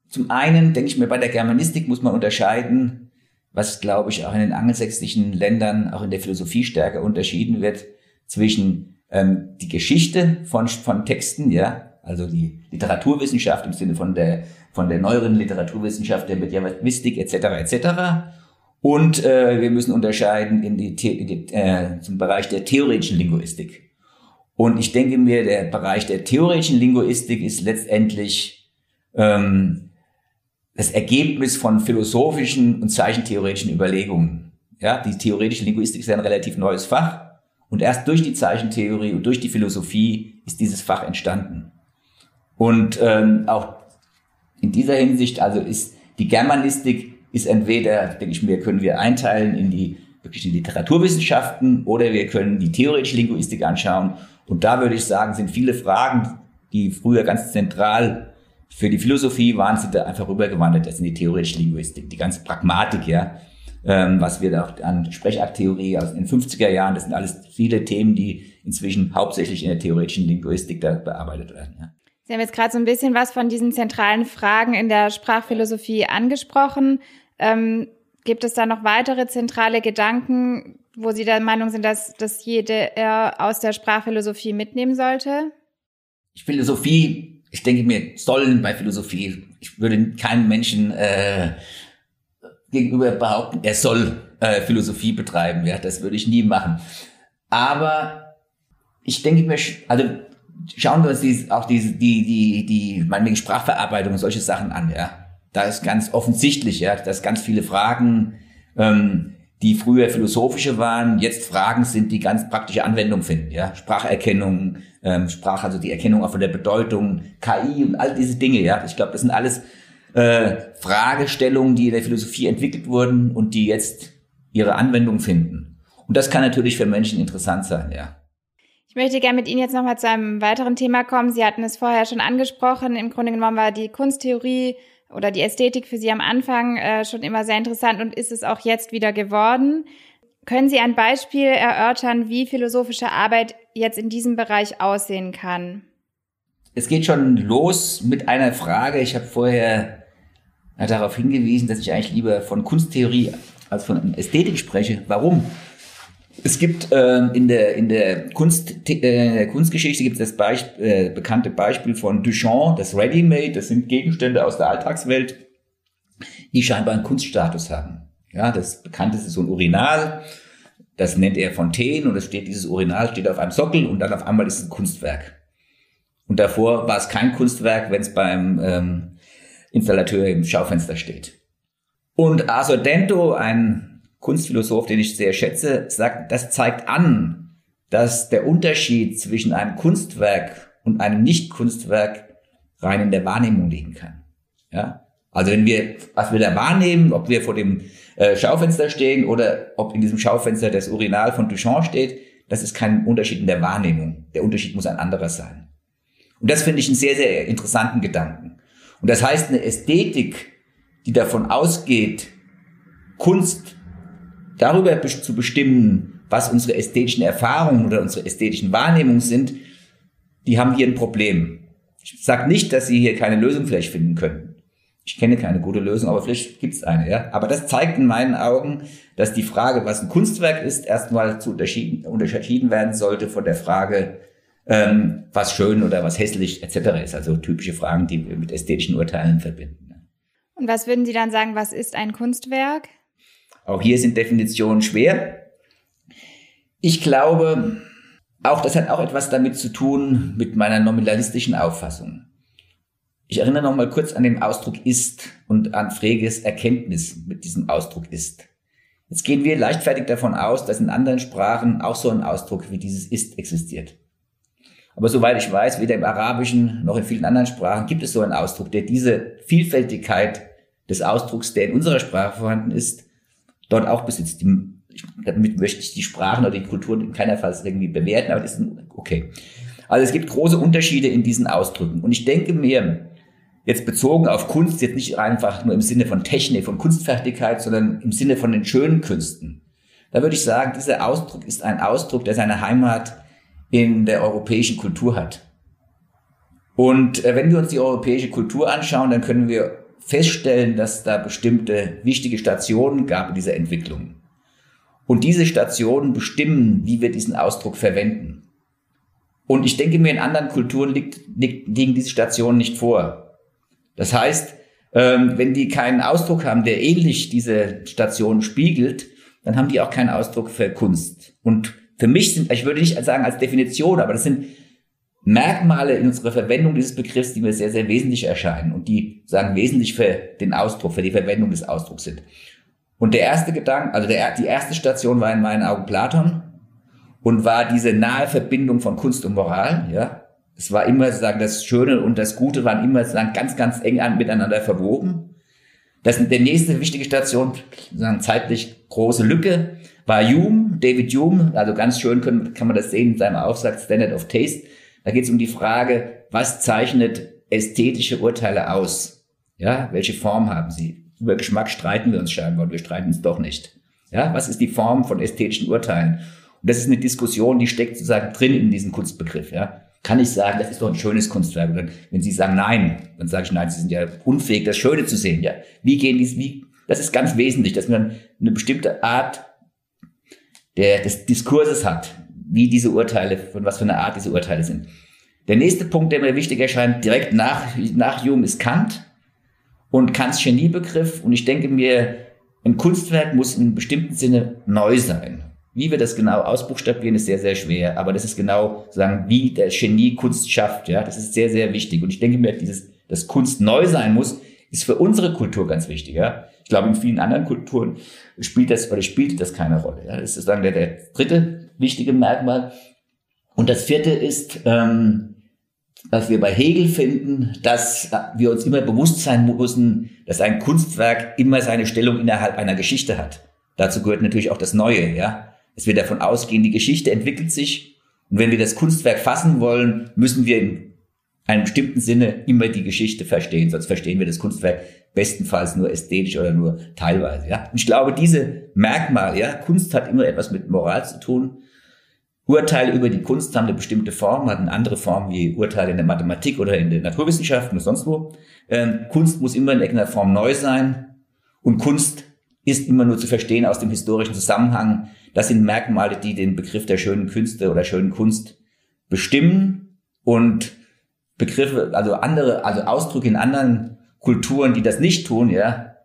Zum einen denke ich mir, bei der Germanistik muss man unterscheiden, was glaube ich auch in den angelsächsischen Ländern, auch in der Philosophie stärker unterschieden wird, zwischen ähm, die Geschichte von, von Texten, ja, also die Literaturwissenschaft im Sinne von der, von der neueren Literaturwissenschaft, der Mediavistik etc. etc. Und äh, wir müssen unterscheiden in die, in die, äh, zum Bereich der theoretischen Linguistik. Und ich denke mir, der Bereich der theoretischen Linguistik ist letztendlich ähm, das Ergebnis von philosophischen und zeichentheoretischen Überlegungen. Ja, die theoretische Linguistik ist ein relativ neues Fach und erst durch die Zeichentheorie und durch die Philosophie ist dieses Fach entstanden. Und ähm, auch in dieser Hinsicht, also ist die Germanistik ist entweder, denke ich mir, können wir einteilen in die wirklich die Literaturwissenschaften oder wir können die theoretische Linguistik anschauen. Und da würde ich sagen, sind viele Fragen, die früher ganz zentral für die Philosophie waren, sind da einfach rübergewandert, das sind die theoretische Linguistik, die ganze Pragmatik, ja. Ähm, was wir da auch an Sprechakttheorie aus den 50er Jahren, das sind alles viele Themen, die inzwischen hauptsächlich in der theoretischen Linguistik da bearbeitet werden. Ja. Sie haben jetzt gerade so ein bisschen was von diesen zentralen Fragen in der Sprachphilosophie angesprochen. Ähm, gibt es da noch weitere zentrale Gedanken, wo Sie der Meinung sind, dass, dass jeder aus der Sprachphilosophie mitnehmen sollte? Philosophie ich denke mir, sollen bei Philosophie, ich würde keinem Menschen äh, gegenüber behaupten, er soll äh, Philosophie betreiben. Ja, das würde ich nie machen. Aber ich denke mir, also schauen wir uns die, auch die, die, die, die, meinetwegen Sprachverarbeitung und solche Sachen an, ja. Da ist ganz offensichtlich, ja, dass ganz viele Fragen, ähm, die früher philosophische waren, jetzt Fragen sind, die ganz praktische Anwendung finden, ja. Spracherkennung, ähm, Sprache, also die Erkennung auch von der Bedeutung, KI und all diese Dinge, ja. Ich glaube, das sind alles äh, Fragestellungen, die in der Philosophie entwickelt wurden und die jetzt ihre Anwendung finden. Und das kann natürlich für Menschen interessant sein, ja. Ich möchte gerne mit Ihnen jetzt nochmal zu einem weiteren Thema kommen. Sie hatten es vorher schon angesprochen. Im Grunde genommen war die Kunsttheorie oder die Ästhetik für Sie am Anfang äh, schon immer sehr interessant und ist es auch jetzt wieder geworden. Können Sie ein Beispiel erörtern, wie philosophische Arbeit jetzt in diesem Bereich aussehen kann? Es geht schon los mit einer Frage. Ich habe vorher darauf hingewiesen, dass ich eigentlich lieber von Kunsttheorie als von Ästhetik spreche. Warum? Es gibt äh, in der in der Kunst äh, Kunstgeschichte gibt das Beisp äh, bekannte Beispiel von Duchamp, das Ready-Made. Das sind Gegenstände aus der Alltagswelt, die scheinbar einen Kunststatus haben. Ja, das bekannteste ist so ein Urinal. Das nennt er Fontaine und es steht dieses Urinal steht auf einem Sockel und dann auf einmal ist es ein Kunstwerk. Und davor war es kein Kunstwerk, wenn es beim ähm, Installateur im Schaufenster steht. Und Arthur ein Kunstphilosoph, den ich sehr schätze, sagt, das zeigt an, dass der Unterschied zwischen einem Kunstwerk und einem Nicht-Kunstwerk rein in der Wahrnehmung liegen kann. Ja? Also wenn wir, was wir da wahrnehmen, ob wir vor dem äh, Schaufenster stehen oder ob in diesem Schaufenster das Urinal von Duchamp steht, das ist kein Unterschied in der Wahrnehmung. Der Unterschied muss ein anderer sein. Und das finde ich einen sehr, sehr interessanten Gedanken. Und das heißt, eine Ästhetik, die davon ausgeht, Kunst darüber zu bestimmen, was unsere ästhetischen Erfahrungen oder unsere ästhetischen Wahrnehmungen sind, die haben hier ein Problem. Ich sage nicht, dass sie hier keine Lösung vielleicht finden können. Ich kenne keine gute Lösung, aber vielleicht gibt es eine. Ja? Aber das zeigt in meinen Augen, dass die Frage, was ein Kunstwerk ist, erstmal zu unterschieden, unterschieden werden sollte von der Frage, ähm, was schön oder was hässlich etc. ist. Also typische Fragen, die wir mit ästhetischen Urteilen verbinden. Und was würden Sie dann sagen, was ist ein Kunstwerk? Auch hier sind Definitionen schwer. Ich glaube, auch das hat auch etwas damit zu tun mit meiner nominalistischen Auffassung. Ich erinnere noch mal kurz an den Ausdruck ist und an Freges Erkenntnis mit diesem Ausdruck ist. Jetzt gehen wir leichtfertig davon aus, dass in anderen Sprachen auch so ein Ausdruck wie dieses ist existiert. Aber soweit ich weiß, weder im Arabischen noch in vielen anderen Sprachen gibt es so einen Ausdruck, der diese Vielfältigkeit des Ausdrucks, der in unserer Sprache vorhanden ist, dort auch besitzt. Die, damit möchte ich die Sprachen oder die Kulturen in keiner Fall irgendwie bewerten, aber das ist okay. Also es gibt große Unterschiede in diesen Ausdrücken. Und ich denke mir, jetzt bezogen auf Kunst, jetzt nicht einfach nur im Sinne von Technik, von Kunstfertigkeit, sondern im Sinne von den schönen Künsten. Da würde ich sagen, dieser Ausdruck ist ein Ausdruck, der seine Heimat in der europäischen Kultur hat. Und äh, wenn wir uns die europäische Kultur anschauen, dann können wir feststellen, dass da bestimmte wichtige Stationen gab in dieser Entwicklung. Und diese Stationen bestimmen, wie wir diesen Ausdruck verwenden. Und ich denke mir, in anderen Kulturen liegt, liegt, liegen diese Stationen nicht vor. Das heißt, ähm, wenn die keinen Ausdruck haben, der ähnlich diese Stationen spiegelt, dann haben die auch keinen Ausdruck für Kunst. Und für mich sind, ich würde nicht sagen als Definition, aber das sind Merkmale in unserer Verwendung dieses Begriffs, die mir sehr, sehr wesentlich erscheinen und die sagen wesentlich für den Ausdruck, für die Verwendung des Ausdrucks sind. Und der erste Gedanke, also der, die erste Station war in meinen Augen Platon und war diese nahe Verbindung von Kunst und Moral, ja. Es war immer sozusagen das Schöne und das Gute waren immer sozusagen ganz, ganz eng an, miteinander verwoben. Das der nächste wichtige Station, sozusagen zeitlich große Lücke, war Hume, David Hume, also ganz schön kann, kann man das sehen in seinem Aufsatz Standard of Taste da geht es um die Frage, was zeichnet ästhetische Urteile aus? Ja, welche Form haben sie? Über Geschmack streiten wir uns scheinbar und wir streiten uns doch nicht. Ja, was ist die Form von ästhetischen Urteilen? Und das ist eine Diskussion, die steckt sozusagen drin in diesem Kunstbegriff. Ja, kann ich sagen, das ist doch ein schönes Kunstwerk. Und wenn Sie sagen nein, dann sage ich nein, Sie sind ja unfähig, das Schöne zu sehen. Ja, wie gehen die, wie? Das ist ganz wesentlich, dass man eine bestimmte Art der, des Diskurses hat, wie diese Urteile, von was für einer Art diese Urteile sind. Der nächste Punkt, der mir wichtig erscheint, direkt nach, nach Hume ist Kant und Kants Geniebegriff. Und ich denke mir, ein Kunstwerk muss in bestimmten Sinne neu sein. Wie wir das genau ausbuchstabieren, ist sehr, sehr schwer. Aber das ist genau sagen, wie der Genie Kunst schafft. Ja, das ist sehr, sehr wichtig. Und ich denke mir, dieses, dass Kunst neu sein muss, ist für unsere Kultur ganz wichtig. Ja, ich glaube, in vielen anderen Kulturen spielt das oder spielt das keine Rolle. Ja? Das ist dann der, der dritte wichtige Merkmal. Und das vierte ist, ähm, dass wir bei Hegel finden, dass wir uns immer bewusst sein müssen, dass ein Kunstwerk immer seine Stellung innerhalb einer Geschichte hat. Dazu gehört natürlich auch das Neue, ja. Dass wir davon ausgehen, die Geschichte entwickelt sich. Und wenn wir das Kunstwerk fassen wollen, müssen wir in einem bestimmten Sinne immer die Geschichte verstehen. Sonst verstehen wir das Kunstwerk bestenfalls nur ästhetisch oder nur teilweise, ja. Und ich glaube, diese Merkmale, ja, Kunst hat immer etwas mit Moral zu tun. Urteile über die Kunst haben eine bestimmte Form, hatten andere Formen wie Urteile in der Mathematik oder in den Naturwissenschaften oder sonst wo. Ähm, Kunst muss immer in irgendeiner Form neu sein und Kunst ist immer nur zu verstehen aus dem historischen Zusammenhang. Das sind Merkmale, die den Begriff der schönen Künste oder schönen Kunst bestimmen und Begriffe, also andere, also Ausdrücke in anderen Kulturen, die das nicht tun, ja,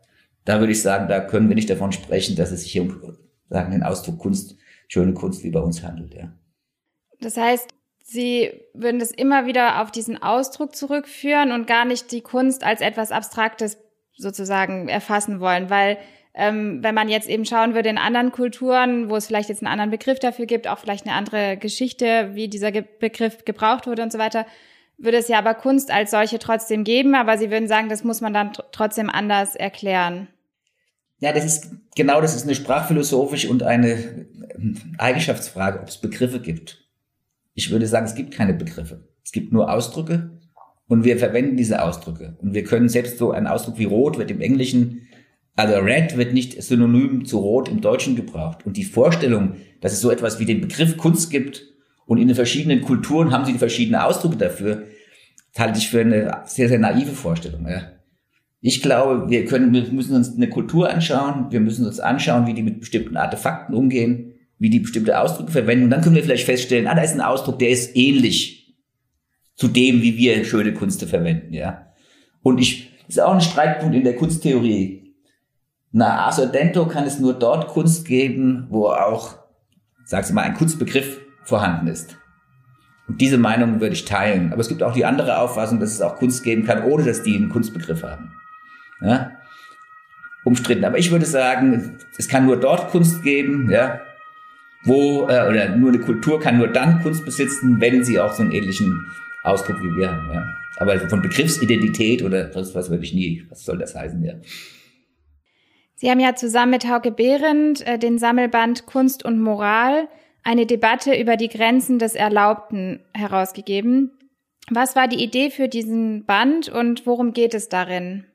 da würde ich sagen, da können wir nicht davon sprechen, dass es sich hier um sagen den Ausdruck Kunst schöne Kunst wie bei uns handelt, ja. Das heißt, Sie würden das immer wieder auf diesen Ausdruck zurückführen und gar nicht die Kunst als etwas Abstraktes sozusagen erfassen wollen, weil ähm, wenn man jetzt eben schauen würde in anderen Kulturen, wo es vielleicht jetzt einen anderen Begriff dafür gibt, auch vielleicht eine andere Geschichte, wie dieser Ge Begriff gebraucht wurde und so weiter, würde es ja aber Kunst als solche trotzdem geben, aber Sie würden sagen, das muss man dann trotzdem anders erklären. Ja, das ist genau, das ist eine sprachphilosophische und eine Eigenschaftsfrage, ob es Begriffe gibt. Ich würde sagen, es gibt keine Begriffe. Es gibt nur Ausdrücke und wir verwenden diese Ausdrücke. Und wir können selbst so ein Ausdruck wie rot wird im Englischen, also red wird nicht synonym zu rot im Deutschen gebraucht. Und die Vorstellung, dass es so etwas wie den Begriff Kunst gibt und in den verschiedenen Kulturen haben sie die verschiedenen Ausdrücke dafür, halte ich für eine sehr, sehr naive Vorstellung. Ja. Ich glaube, wir können, wir müssen uns eine Kultur anschauen, wir müssen uns anschauen, wie die mit bestimmten Artefakten umgehen, wie die bestimmte Ausdrücke verwenden. Und dann können wir vielleicht feststellen, ah, da ist ein Ausdruck, der ist ähnlich zu dem, wie wir schöne Kunst verwenden, ja. Und ich, das ist auch ein Streitpunkt in der Kunsttheorie. Na, Arthur Dento kann es nur dort Kunst geben, wo auch, sag's mal, ein Kunstbegriff vorhanden ist. Und diese Meinung würde ich teilen. Aber es gibt auch die andere Auffassung, dass es auch Kunst geben kann, ohne dass die einen Kunstbegriff haben ja, umstritten. Aber ich würde sagen, es kann nur dort Kunst geben, ja, wo, äh, oder nur eine Kultur kann nur dann Kunst besitzen, wenn sie auch so einen ähnlichen Ausdruck wie wir haben. Ja. Aber von Begriffsidentität oder was, was würde ich nie, was soll das heißen, ja. Sie haben ja zusammen mit Hauke Behrendt äh, den Sammelband Kunst und Moral eine Debatte über die Grenzen des Erlaubten herausgegeben. Was war die Idee für diesen Band und worum geht es darin?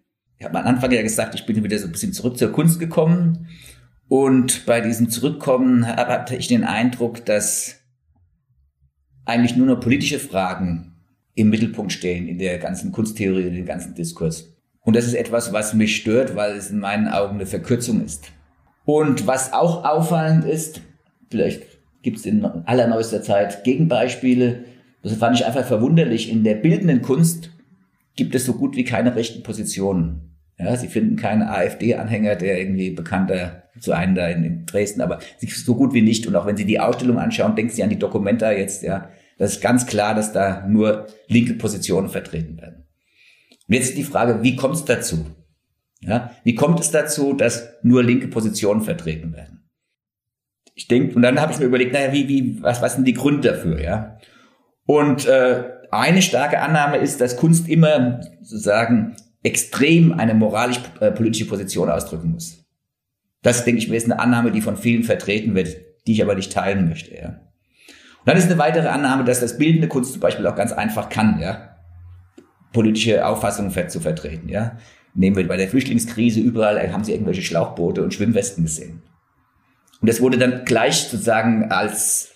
Ich habe am Anfang ja gesagt, ich bin wieder so ein bisschen zurück zur Kunst gekommen. Und bei diesem Zurückkommen hatte ich den Eindruck, dass eigentlich nur noch politische Fragen im Mittelpunkt stehen in der ganzen Kunsttheorie, in dem ganzen Diskurs. Und das ist etwas, was mich stört, weil es in meinen Augen eine Verkürzung ist. Und was auch auffallend ist, vielleicht gibt es in allerneuester Zeit Gegenbeispiele, das fand ich einfach verwunderlich, in der bildenden Kunst gibt es so gut wie keine rechten Positionen. Ja, sie finden keinen AfD-Anhänger, der irgendwie bekannter zu einem da in, in Dresden, aber so gut wie nicht. Und auch wenn Sie die Ausstellung anschauen, denken Sie an die Dokumenta jetzt, ja. Das ist ganz klar, dass da nur linke Positionen vertreten werden. Und jetzt die Frage, wie kommt es dazu? Ja, wie kommt es dazu, dass nur linke Positionen vertreten werden? Ich denke, und dann habe ich mir überlegt, naja, wie, wie, was, was sind die Gründe dafür, ja? Und äh, eine starke Annahme ist, dass Kunst immer sozusagen extrem eine moralisch-politische äh, Position ausdrücken muss. Das, denke ich mir, ist eine Annahme, die von vielen vertreten wird, die ich aber nicht teilen möchte. Ja. Und dann ist eine weitere Annahme, dass das bildende Kunst zum Beispiel auch ganz einfach kann, ja, politische Auffassungen zu vertreten. Ja. Nehmen wir bei der Flüchtlingskrise überall haben sie irgendwelche Schlauchboote und Schwimmwesten gesehen. Und das wurde dann gleich sozusagen als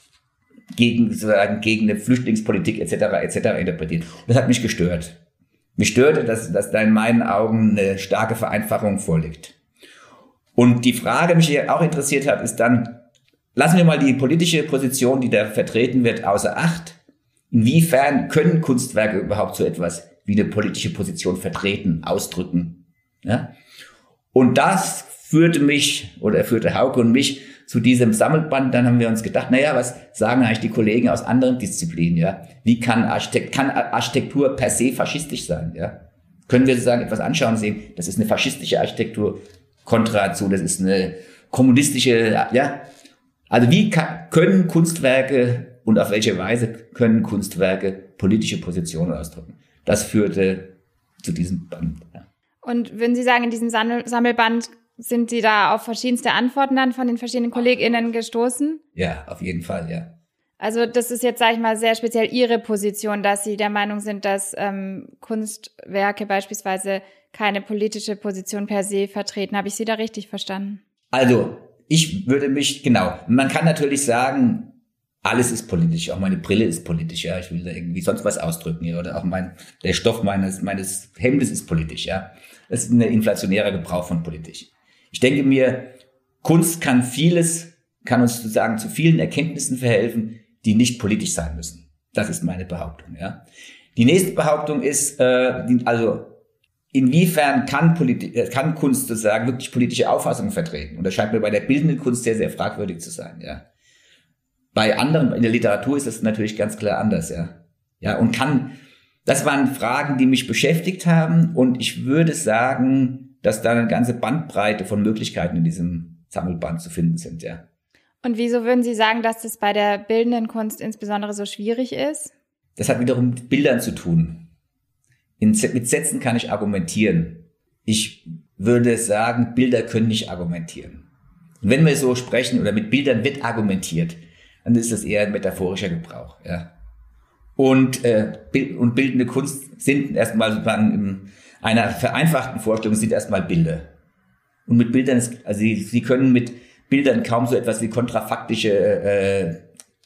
gegen, sozusagen gegen eine Flüchtlingspolitik etc. etc. interpretiert. Das hat mich gestört. Mich störte, dass, dass da in meinen Augen eine starke Vereinfachung vorliegt. Und die Frage, die mich auch interessiert hat, ist dann, lassen wir mal die politische Position, die da vertreten wird, außer Acht. inwiefern können Kunstwerke überhaupt so etwas wie eine politische Position vertreten, ausdrücken. Ja? Und das führte mich oder führte Hauke und mich zu diesem Sammelband. Dann haben wir uns gedacht, naja, was sagen eigentlich die Kollegen aus anderen Disziplinen? Ja, wie kann, Architekt, kann Architektur per se faschistisch sein? Ja, können wir sozusagen etwas anschauen sehen, das ist eine faschistische Architektur kontra zu, das ist eine kommunistische, ja. Also wie kann, können Kunstwerke und auf welche Weise können Kunstwerke politische Positionen ausdrücken? Das führte zu diesem Band. Ja. Und würden Sie sagen, in diesem Sammelband sind Sie da auf verschiedenste Antworten dann von den verschiedenen KollegInnen gestoßen? Ja, auf jeden Fall, ja. Also das ist jetzt, sage ich mal, sehr speziell Ihre Position, dass Sie der Meinung sind, dass ähm, Kunstwerke beispielsweise keine politische Position per se vertreten. Habe ich Sie da richtig verstanden? Also, ich würde mich, genau, man kann natürlich sagen, alles ist politisch, auch meine Brille ist politisch, ja, ich will da irgendwie sonst was ausdrücken, ja, oder auch mein, der Stoff meines, meines Hemdes ist politisch, ja. Das ist ein inflationärer Gebrauch von politisch. Ich denke mir, Kunst kann vieles, kann uns sozusagen zu vielen Erkenntnissen verhelfen, die nicht politisch sein müssen. Das ist meine Behauptung, ja. Die nächste Behauptung ist, äh, also inwiefern kann, Politik, äh, kann Kunst sozusagen wirklich politische Auffassungen vertreten? Und das scheint mir bei der bildenden Kunst sehr, sehr fragwürdig zu sein, ja. Bei anderen, in der Literatur ist das natürlich ganz klar anders, ja. Ja, und kann, das waren Fragen, die mich beschäftigt haben und ich würde sagen, dass da eine ganze Bandbreite von Möglichkeiten in diesem Sammelband zu finden sind, ja. Und wieso würden Sie sagen, dass das bei der bildenden Kunst insbesondere so schwierig ist? Das hat wiederum mit Bildern zu tun. In, mit Sätzen kann ich argumentieren. Ich würde sagen, Bilder können nicht argumentieren. Und wenn wir so sprechen oder mit Bildern wird argumentiert, dann ist das eher ein metaphorischer Gebrauch. Ja. Und, äh, und bildende Kunst sind erstmal sozusagen in einer vereinfachten Vorstellung sind erstmal Bilder. Und mit Bildern, ist, also sie, sie können mit Bildern kaum so etwas wie kontrafaktische äh,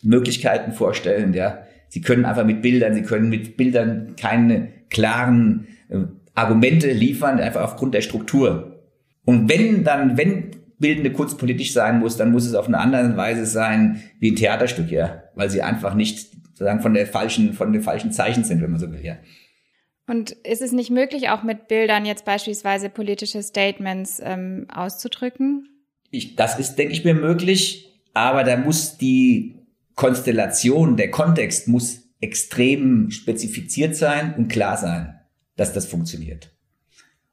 Möglichkeiten vorstellen. Ja, sie können einfach mit Bildern, sie können mit Bildern keine klaren äh, Argumente liefern, einfach aufgrund der Struktur. Und wenn dann, wenn bildende Kunst politisch sein muss, dann muss es auf eine andere Weise sein wie ein Theaterstück, ja, weil sie einfach nicht sozusagen von der falschen, von den falschen Zeichen sind, wenn man so will, ja. Und ist es nicht möglich, auch mit Bildern jetzt beispielsweise politische Statements ähm, auszudrücken? Ich, das ist, denke ich mir, möglich, aber da muss die Konstellation, der Kontext muss extrem spezifiziert sein und klar sein, dass das funktioniert.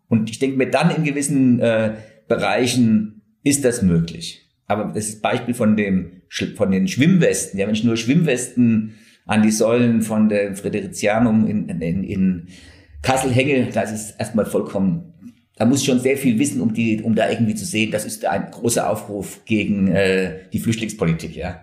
Und ich denke mir dann in gewissen äh, Bereichen ist das möglich. Aber das ist Beispiel von dem, von den Schwimmwesten. Ja, wenn ich nur Schwimmwesten an die Säulen von der Friderizianum in, in, in Kassel hänge, da ist erstmal vollkommen, da muss schon sehr viel wissen, um die, um da irgendwie zu sehen, das ist ein großer Aufruf gegen äh, die Flüchtlingspolitik, ja.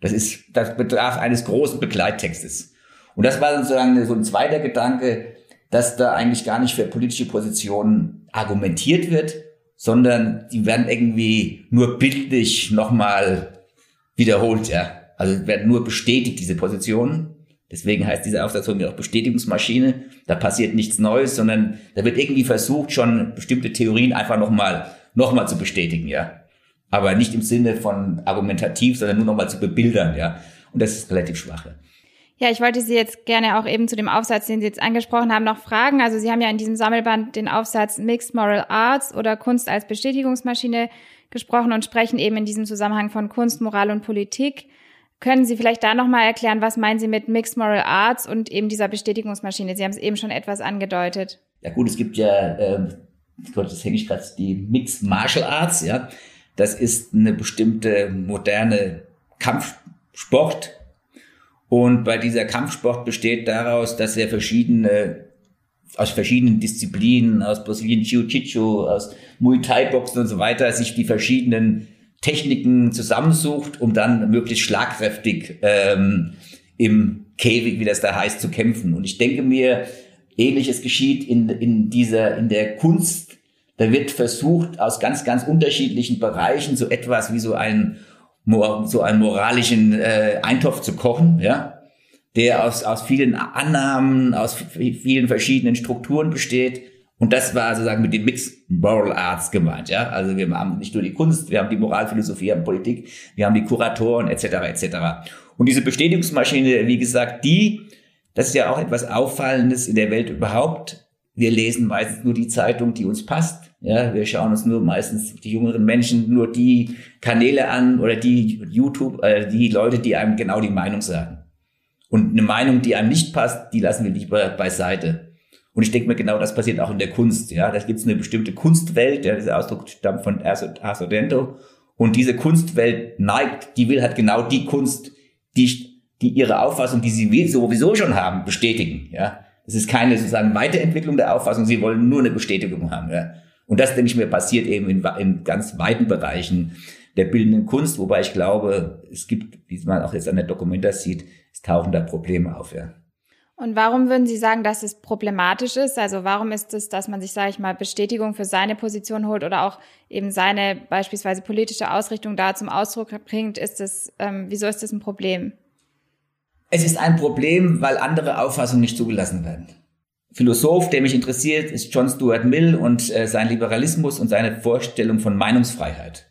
Das ist, das bedarf eines großen Begleittextes. Und das war sozusagen so ein zweiter Gedanke, dass da eigentlich gar nicht für politische Positionen argumentiert wird, sondern die werden irgendwie nur bildlich nochmal wiederholt, ja. Also werden nur bestätigt, diese Positionen. Deswegen heißt diese Aufsatzung ja auch Bestätigungsmaschine. Da passiert nichts Neues, sondern da wird irgendwie versucht, schon bestimmte Theorien einfach nochmal noch mal zu bestätigen, ja. Aber nicht im Sinne von argumentativ, sondern nur nochmal zu bebildern, ja. Und das ist relativ schwach. Ja, ich wollte Sie jetzt gerne auch eben zu dem Aufsatz, den Sie jetzt angesprochen haben, noch fragen. Also Sie haben ja in diesem Sammelband den Aufsatz Mixed Moral Arts oder Kunst als Bestätigungsmaschine gesprochen und sprechen eben in diesem Zusammenhang von Kunst, Moral und Politik. Können Sie vielleicht da nochmal erklären, was meinen Sie mit Mixed Moral Arts und eben dieser Bestätigungsmaschine? Sie haben es eben schon etwas angedeutet. Ja gut, es gibt ja, äh, das hänge ich gerade, die Mixed Martial Arts, ja. Das ist eine bestimmte moderne Kampfsport, und bei dieser Kampfsport besteht daraus, dass er verschiedene aus verschiedenen Disziplinen, aus Brasilien Jiu-Jitsu, aus Muay Thai-Boxen und so weiter, sich die verschiedenen Techniken zusammensucht, um dann möglichst schlagkräftig ähm, im Käfig, wie das da heißt, zu kämpfen. Und ich denke mir, ähnliches geschieht in, in dieser, in der Kunst. Da wird versucht, aus ganz, ganz unterschiedlichen Bereichen so etwas wie so ein so einen moralischen äh, Eintopf zu kochen, ja, der aus, aus vielen Annahmen, aus vielen verschiedenen Strukturen besteht. Und das war sozusagen mit den Mixed Moral Arts gemeint, ja. Also wir haben nicht nur die Kunst, wir haben die Moralphilosophie, wir haben Politik, wir haben die Kuratoren etc. etc. Und diese Bestätigungsmaschine, wie gesagt, die Das ist ja auch etwas Auffallendes in der Welt überhaupt. Wir lesen meistens nur die Zeitung, die uns passt. Ja, wir schauen uns nur meistens die jüngeren Menschen nur die Kanäle an oder die YouTube, äh, die Leute, die einem genau die Meinung sagen. Und eine Meinung, die einem nicht passt, die lassen wir lieber beiseite. Und ich denke mir, genau das passiert auch in der Kunst. Ja, da gibt es eine bestimmte Kunstwelt. Ja, dieser Ausdruck stammt von Arsodento. Und diese Kunstwelt neigt, die will halt genau die Kunst, die, die ihre Auffassung, die sie sowieso schon haben, bestätigen. Ja, es ist keine sozusagen Weiterentwicklung der Auffassung. Sie wollen nur eine Bestätigung haben. Ja. Und das, denke ich mir, passiert eben in, in ganz weiten Bereichen der bildenden Kunst, wobei ich glaube, es gibt, wie man auch jetzt an der Dokumenta sieht, es tauchen da Probleme auf, ja. Und warum würden Sie sagen, dass es problematisch ist? Also warum ist es, dass man sich, sage ich mal, Bestätigung für seine Position holt oder auch eben seine beispielsweise politische Ausrichtung da zum Ausdruck bringt? Ist es, ähm, wieso ist das ein Problem? Es ist ein Problem, weil andere Auffassungen nicht zugelassen werden. Philosoph, der mich interessiert, ist John Stuart Mill und äh, sein Liberalismus und seine Vorstellung von Meinungsfreiheit.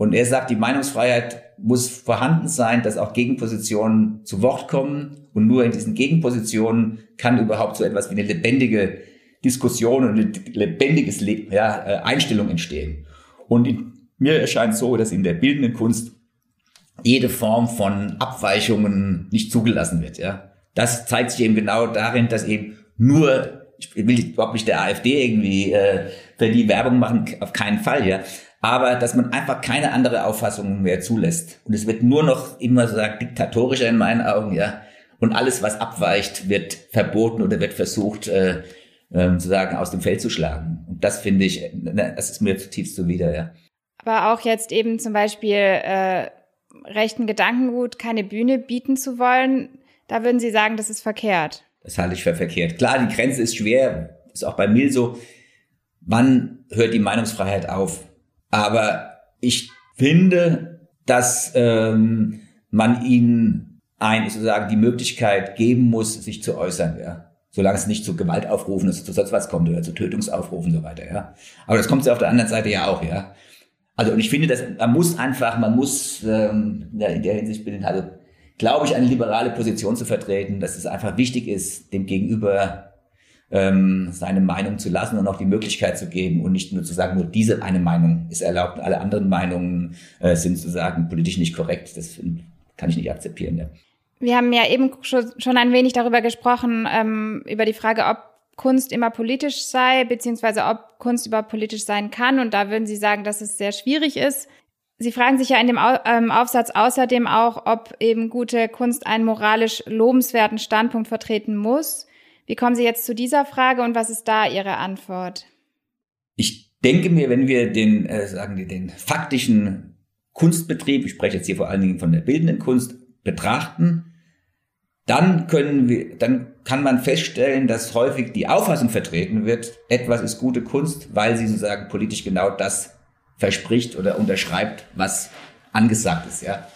Und er sagt, die Meinungsfreiheit muss vorhanden sein, dass auch Gegenpositionen zu Wort kommen. Und nur in diesen Gegenpositionen kann überhaupt so etwas wie eine lebendige Diskussion und eine lebendiges ja, äh, Einstellung entstehen. Und in, mir erscheint so, dass in der bildenden Kunst jede Form von Abweichungen nicht zugelassen wird. Ja, das zeigt sich eben genau darin, dass eben nur, ich will überhaupt nicht der AfD irgendwie äh, für die Werbung machen, auf keinen Fall, ja. Aber dass man einfach keine andere Auffassung mehr zulässt. Und es wird nur noch immer so sagen, diktatorischer in meinen Augen, ja. Und alles, was abweicht, wird verboten oder wird versucht, äh, äh, sozusagen aus dem Feld zu schlagen. Und das finde ich, das ist mir zutiefst zuwider, ja. Aber auch jetzt eben zum Beispiel äh, rechten Gedankengut keine Bühne bieten zu wollen, da würden Sie sagen, das ist verkehrt. Das halte ich für verkehrt. Klar, die Grenze ist schwer, ist auch bei Mill so. Wann hört die Meinungsfreiheit auf? Aber ich finde, dass ähm, man ihnen ein, sozusagen die Möglichkeit geben muss, sich zu äußern, ja. Solange es nicht zu Gewaltaufrufen, also zu sonst was kommt oder zu Tötungsaufrufen und so weiter, ja. Aber das kommt ja auf der anderen Seite ja auch, ja. Also und ich finde, dass man muss einfach, man muss ähm, in der Hinsicht bin, also glaube ich, eine liberale Position zu vertreten, dass es einfach wichtig ist, dem Gegenüber ähm, seine Meinung zu lassen und auch die Möglichkeit zu geben und nicht nur zu sagen, nur diese eine Meinung ist erlaubt alle anderen Meinungen äh, sind sozusagen politisch nicht korrekt. Das kann ich nicht akzeptieren. Ja. Wir haben ja eben schon ein wenig darüber gesprochen, ähm, über die Frage, ob Kunst immer politisch sei, beziehungsweise ob Kunst überhaupt politisch sein kann. Und da würden Sie sagen, dass es sehr schwierig ist. Sie fragen sich ja in dem ähm, Aufsatz außerdem auch, ob eben gute Kunst einen moralisch lobenswerten Standpunkt vertreten muss. Wie kommen Sie jetzt zu dieser Frage und was ist da Ihre Antwort? Ich denke mir, wenn wir den, äh, sagen wir, den faktischen Kunstbetrieb, ich spreche jetzt hier vor allen Dingen von der bildenden Kunst, betrachten, dann können wir, dann kann man feststellen, dass häufig die Auffassung vertreten wird, etwas ist gute Kunst, weil sie sozusagen politisch genau das verspricht oder unterschreibt, was angesagt ist, ja.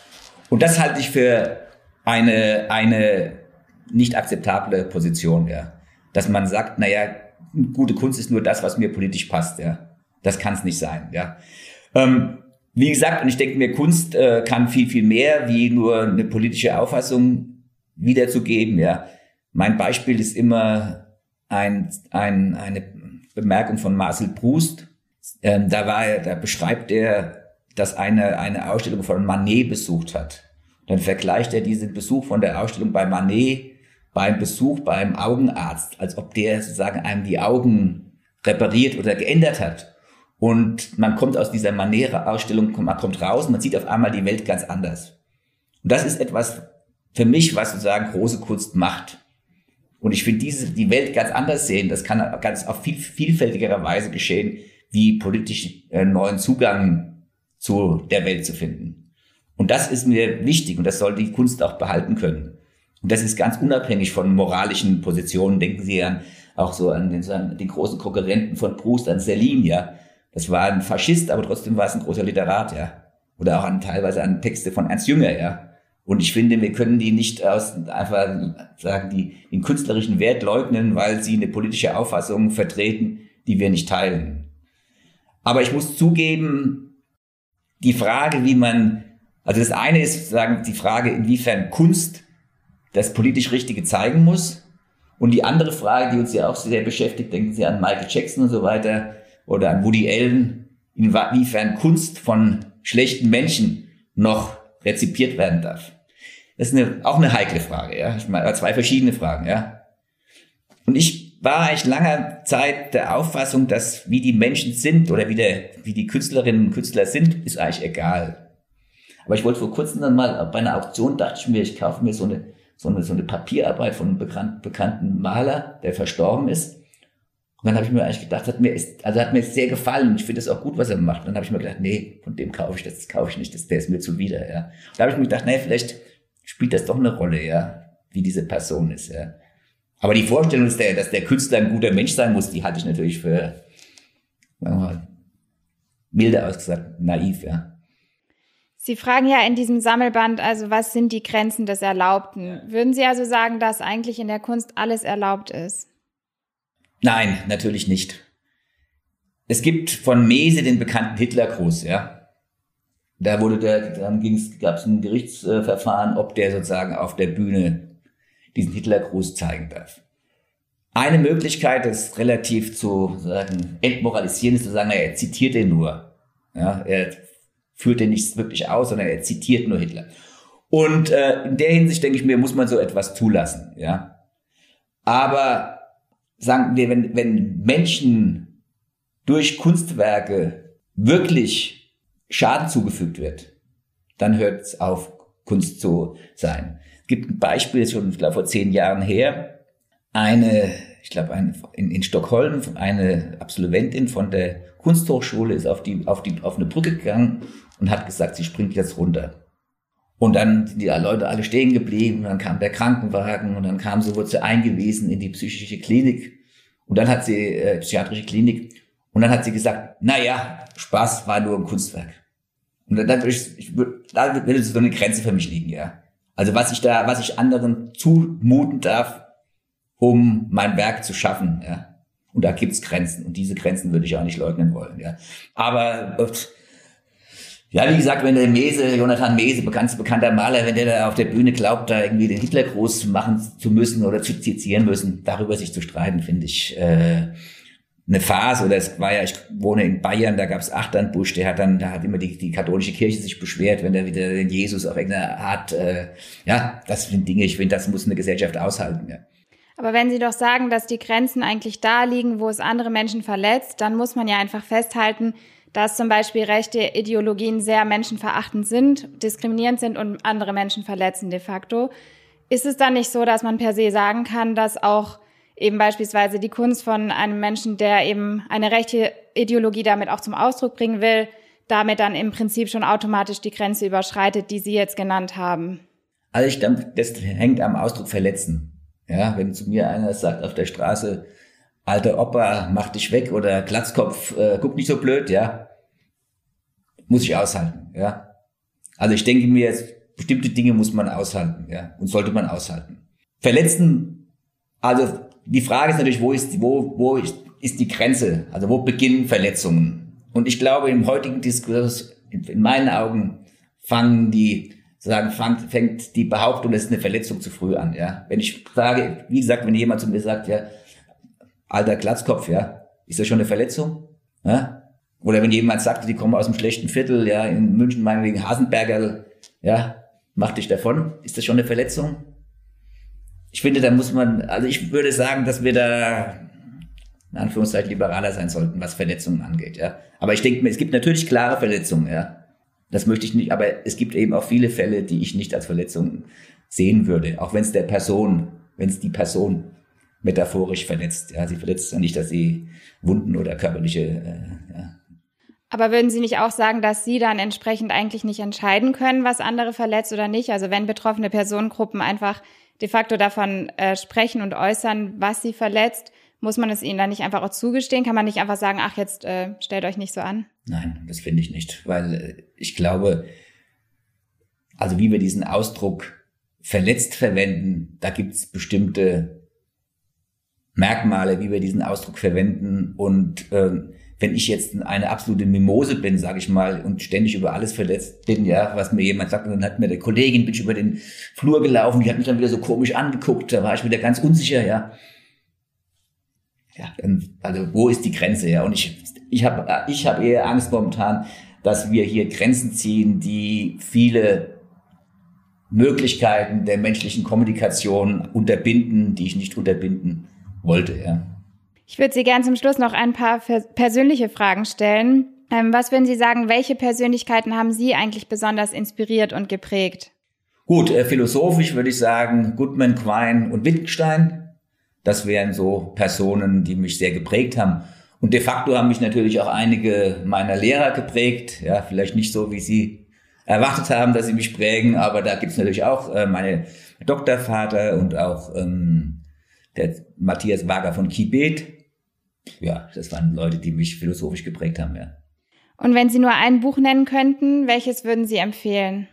Und das halte ich für eine, eine nicht akzeptable Position, ja. Dass man sagt, naja, gute Kunst ist nur das, was mir politisch passt, ja. Das kann es nicht sein, ja. Ähm, wie gesagt, und ich denke mir, Kunst äh, kann viel, viel mehr, wie nur eine politische Auffassung wiederzugeben, ja. Mein Beispiel ist immer ein, ein, eine Bemerkung von Marcel Proust, ähm, da war er, da beschreibt er, dass eine, eine Ausstellung von Manet besucht hat. Dann vergleicht er diesen Besuch von der Ausstellung bei Manet beim Besuch beim Augenarzt, als ob der sozusagen einem die Augen repariert oder geändert hat. Und man kommt aus dieser Manet-Ausstellung, man kommt raus man sieht auf einmal die Welt ganz anders. Und das ist etwas für mich, was sozusagen große Kunst macht. Und ich finde diese, die Welt ganz anders sehen, das kann ganz auf viel vielfältigerer Weise geschehen, wie politisch äh, neuen Zugang zu der Welt zu finden. Und das ist mir wichtig und das soll die Kunst auch behalten können. Und das ist ganz unabhängig von moralischen Positionen. Denken Sie an auch so an den, an den großen Konkurrenten von Proust, an Celine, ja. Das war ein Faschist, aber trotzdem war es ein großer Literat, ja. Oder auch an teilweise an Texte von Ernst Jünger, ja. Und ich finde, wir können die nicht aus einfach sagen, die den künstlerischen Wert leugnen, weil sie eine politische Auffassung vertreten, die wir nicht teilen. Aber ich muss zugeben, die Frage, wie man, also das eine ist sagen die Frage, inwiefern Kunst das politisch Richtige zeigen muss. Und die andere Frage, die uns ja auch sehr beschäftigt, denken Sie an Michael Jackson und so weiter oder an Woody Allen, inwiefern Kunst von schlechten Menschen noch rezipiert werden darf. Das ist eine, auch eine heikle Frage, ja. Ich meine, zwei verschiedene Fragen, ja. Und ich war eigentlich langer Zeit der Auffassung, dass wie die Menschen sind oder wie, der, wie die Künstlerinnen und Künstler sind, ist eigentlich egal. Aber ich wollte vor kurzem dann mal bei einer Auktion dachte ich mir, ich kaufe mir so eine, so eine, so eine Papierarbeit von einem bekannt, bekannten Maler, der verstorben ist. Und dann habe ich mir eigentlich gedacht, hat mir ist, also hat mir sehr gefallen. Ich finde es auch gut, was er macht. Und dann habe ich mir gedacht, nee, von dem kaufe ich das, das kaufe ich nicht, das, der ist mir zuwider, ja. Da habe ich mir gedacht, nee, vielleicht spielt das doch eine Rolle, ja, wie diese Person ist, ja. Aber die Vorstellung, dass der, dass der Künstler ein guter Mensch sein muss, die halte ich natürlich für, sagen wir mal, milde ausgesagt, naiv, ja. Sie fragen ja in diesem Sammelband, also was sind die Grenzen des Erlaubten? Würden Sie also sagen, dass eigentlich in der Kunst alles erlaubt ist? Nein, natürlich nicht. Es gibt von Mese den bekannten Hitlergruß, ja. Da wurde der, dann gab es ein Gerichtsverfahren, ob der sozusagen auf der Bühne diesen Hitlergruß zeigen darf. Eine Möglichkeit, das relativ zu sagen, entmoralisieren, ist zu sagen, er zitiert den nur. Ja, er führt den nicht wirklich aus, sondern er zitiert nur Hitler. Und äh, in der Hinsicht denke ich mir, muss man so etwas zulassen. Ja, aber sagen wir, wenn, wenn Menschen durch Kunstwerke wirklich Schaden zugefügt wird, dann hört es auf, Kunst zu sein. Es gibt ein Beispiel, schon ich glaube, vor zehn Jahren her. Eine, ich glaube, eine, in, in Stockholm, eine Absolventin von der Kunsthochschule ist auf, die, auf, die, auf eine Brücke gegangen und hat gesagt, sie springt jetzt runter. Und dann sind die Leute alle stehen geblieben, und dann kam der Krankenwagen und dann kam sie, wurde sie eingewiesen in die psychische Klinik. Und dann hat sie, äh, psychiatrische Klinik, und dann hat sie gesagt, na ja, Spaß war nur ein Kunstwerk. Und dann, dann würde ich, ich würd, da würde so eine Grenze für mich liegen, ja. Also was ich da, was ich anderen zumuten darf, um mein Werk zu schaffen, ja. Und da gibt's Grenzen. Und diese Grenzen würde ich auch nicht leugnen wollen, ja. Aber, ja, wie gesagt, wenn der Mese, Jonathan Mese, bekannt, bekannter Maler, wenn der da auf der Bühne glaubt, da irgendwie den Hitler groß machen zu müssen oder zu zitieren müssen, darüber sich zu streiten, finde ich, äh, eine Phase, oder es war ja, ich wohne in Bayern, da gab es Achternbusch, der hat dann, da hat immer die, die katholische Kirche sich beschwert, wenn er wieder den Jesus auf irgendeine Art, äh, ja, das sind Dinge, ich finde, das muss eine Gesellschaft aushalten, ja. Aber wenn Sie doch sagen, dass die Grenzen eigentlich da liegen, wo es andere Menschen verletzt, dann muss man ja einfach festhalten, dass zum Beispiel rechte Ideologien sehr menschenverachtend sind, diskriminierend sind und andere Menschen verletzen de facto. Ist es dann nicht so, dass man per se sagen kann, dass auch eben beispielsweise die Kunst von einem Menschen, der eben eine rechte Ideologie damit auch zum Ausdruck bringen will, damit dann im Prinzip schon automatisch die Grenze überschreitet, die Sie jetzt genannt haben. Also ich denke, das hängt am Ausdruck verletzen. Ja, wenn zu mir einer sagt auf der Straße, alter Opa, mach dich weg oder Glatzkopf, äh, guck nicht so blöd, ja, muss ich aushalten, ja. Also ich denke mir, bestimmte Dinge muss man aushalten, ja, und sollte man aushalten. Verletzen, also die Frage ist natürlich, wo ist, wo, wo ist, die Grenze? Also wo beginnen Verletzungen? Und ich glaube, im heutigen Diskurs, in meinen Augen, fangen die, sagen, fängt, fängt die Behauptung, das ist eine Verletzung zu früh an, ja. Wenn ich sage, wie gesagt, wenn jemand zu mir sagt, ja, alter Glatzkopf, ja, ist das schon eine Verletzung? Ja? Oder wenn jemand sagt, die kommen aus einem schlechten Viertel, ja, in München meinetwegen Hasenberger, ja, mach dich davon, ist das schon eine Verletzung? ich finde, da muss man, also ich würde sagen, dass wir da in Anführungszeichen liberaler sein sollten, was Verletzungen angeht, ja. Aber ich denke mir, es gibt natürlich klare Verletzungen, ja. Das möchte ich nicht, aber es gibt eben auch viele Fälle, die ich nicht als Verletzungen sehen würde, auch wenn es der Person, wenn es die Person metaphorisch verletzt. Ja, sie verletzt ja nicht, dass sie Wunden oder körperliche. Äh, ja. Aber würden Sie nicht auch sagen, dass Sie dann entsprechend eigentlich nicht entscheiden können, was andere verletzt oder nicht? Also wenn betroffene Personengruppen einfach de facto davon äh, sprechen und äußern, was sie verletzt, muss man es ihnen dann nicht einfach auch zugestehen? Kann man nicht einfach sagen, ach, jetzt äh, stellt euch nicht so an? Nein, das finde ich nicht, weil äh, ich glaube, also wie wir diesen Ausdruck verletzt verwenden, da gibt es bestimmte Merkmale, wie wir diesen Ausdruck verwenden und äh, wenn ich jetzt eine absolute Mimose bin, sage ich mal, und ständig über alles verletzt bin, ja, was mir jemand sagt, und dann hat mir der Kollegin, bin ich über den Flur gelaufen, die hat mich dann wieder so komisch angeguckt, da war ich wieder ganz unsicher, ja. Ja, dann, also wo ist die Grenze, ja? Und ich, ich habe ich hab eher Angst momentan, dass wir hier Grenzen ziehen, die viele Möglichkeiten der menschlichen Kommunikation unterbinden, die ich nicht unterbinden wollte, ja. Ich würde Sie gern zum Schluss noch ein paar persönliche Fragen stellen. Ähm, was würden Sie sagen, welche Persönlichkeiten haben Sie eigentlich besonders inspiriert und geprägt? Gut, äh, philosophisch würde ich sagen Goodman, Quine und Wittgenstein. Das wären so Personen, die mich sehr geprägt haben. Und de facto haben mich natürlich auch einige meiner Lehrer geprägt. Ja, vielleicht nicht so, wie Sie erwartet haben, dass sie mich prägen, aber da gibt's natürlich auch äh, meine Doktorvater und auch ähm, der Matthias Wager von Kibet. Ja, das waren Leute, die mich philosophisch geprägt haben, ja. Und wenn Sie nur ein Buch nennen könnten, welches würden Sie empfehlen?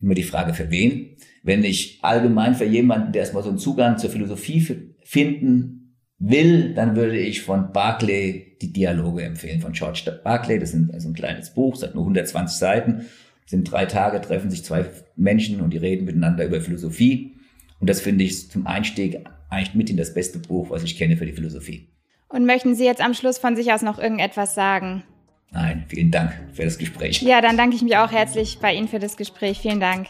Immer die Frage, für wen? Wenn ich allgemein für jemanden, der erstmal so einen Zugang zur Philosophie finden will, dann würde ich von Barclay die Dialoge empfehlen, von George Barclay. Das ist ein kleines Buch, es hat nur 120 Seiten. Es sind drei Tage, treffen sich zwei Menschen und die reden miteinander über Philosophie. Und das finde ich zum Einstieg eigentlich mit in das beste Buch, was ich kenne für die Philosophie. Und möchten Sie jetzt am Schluss von sich aus noch irgendetwas sagen? Nein, vielen Dank für das Gespräch. Ja, dann danke ich mich auch herzlich bei Ihnen für das Gespräch. Vielen Dank.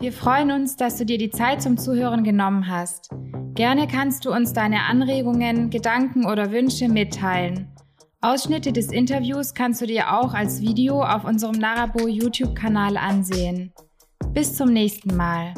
Wir freuen uns, dass du dir die Zeit zum Zuhören genommen hast. Gerne kannst du uns deine Anregungen, Gedanken oder Wünsche mitteilen. Ausschnitte des Interviews kannst du dir auch als Video auf unserem Narabo YouTube-Kanal ansehen. Bis zum nächsten Mal.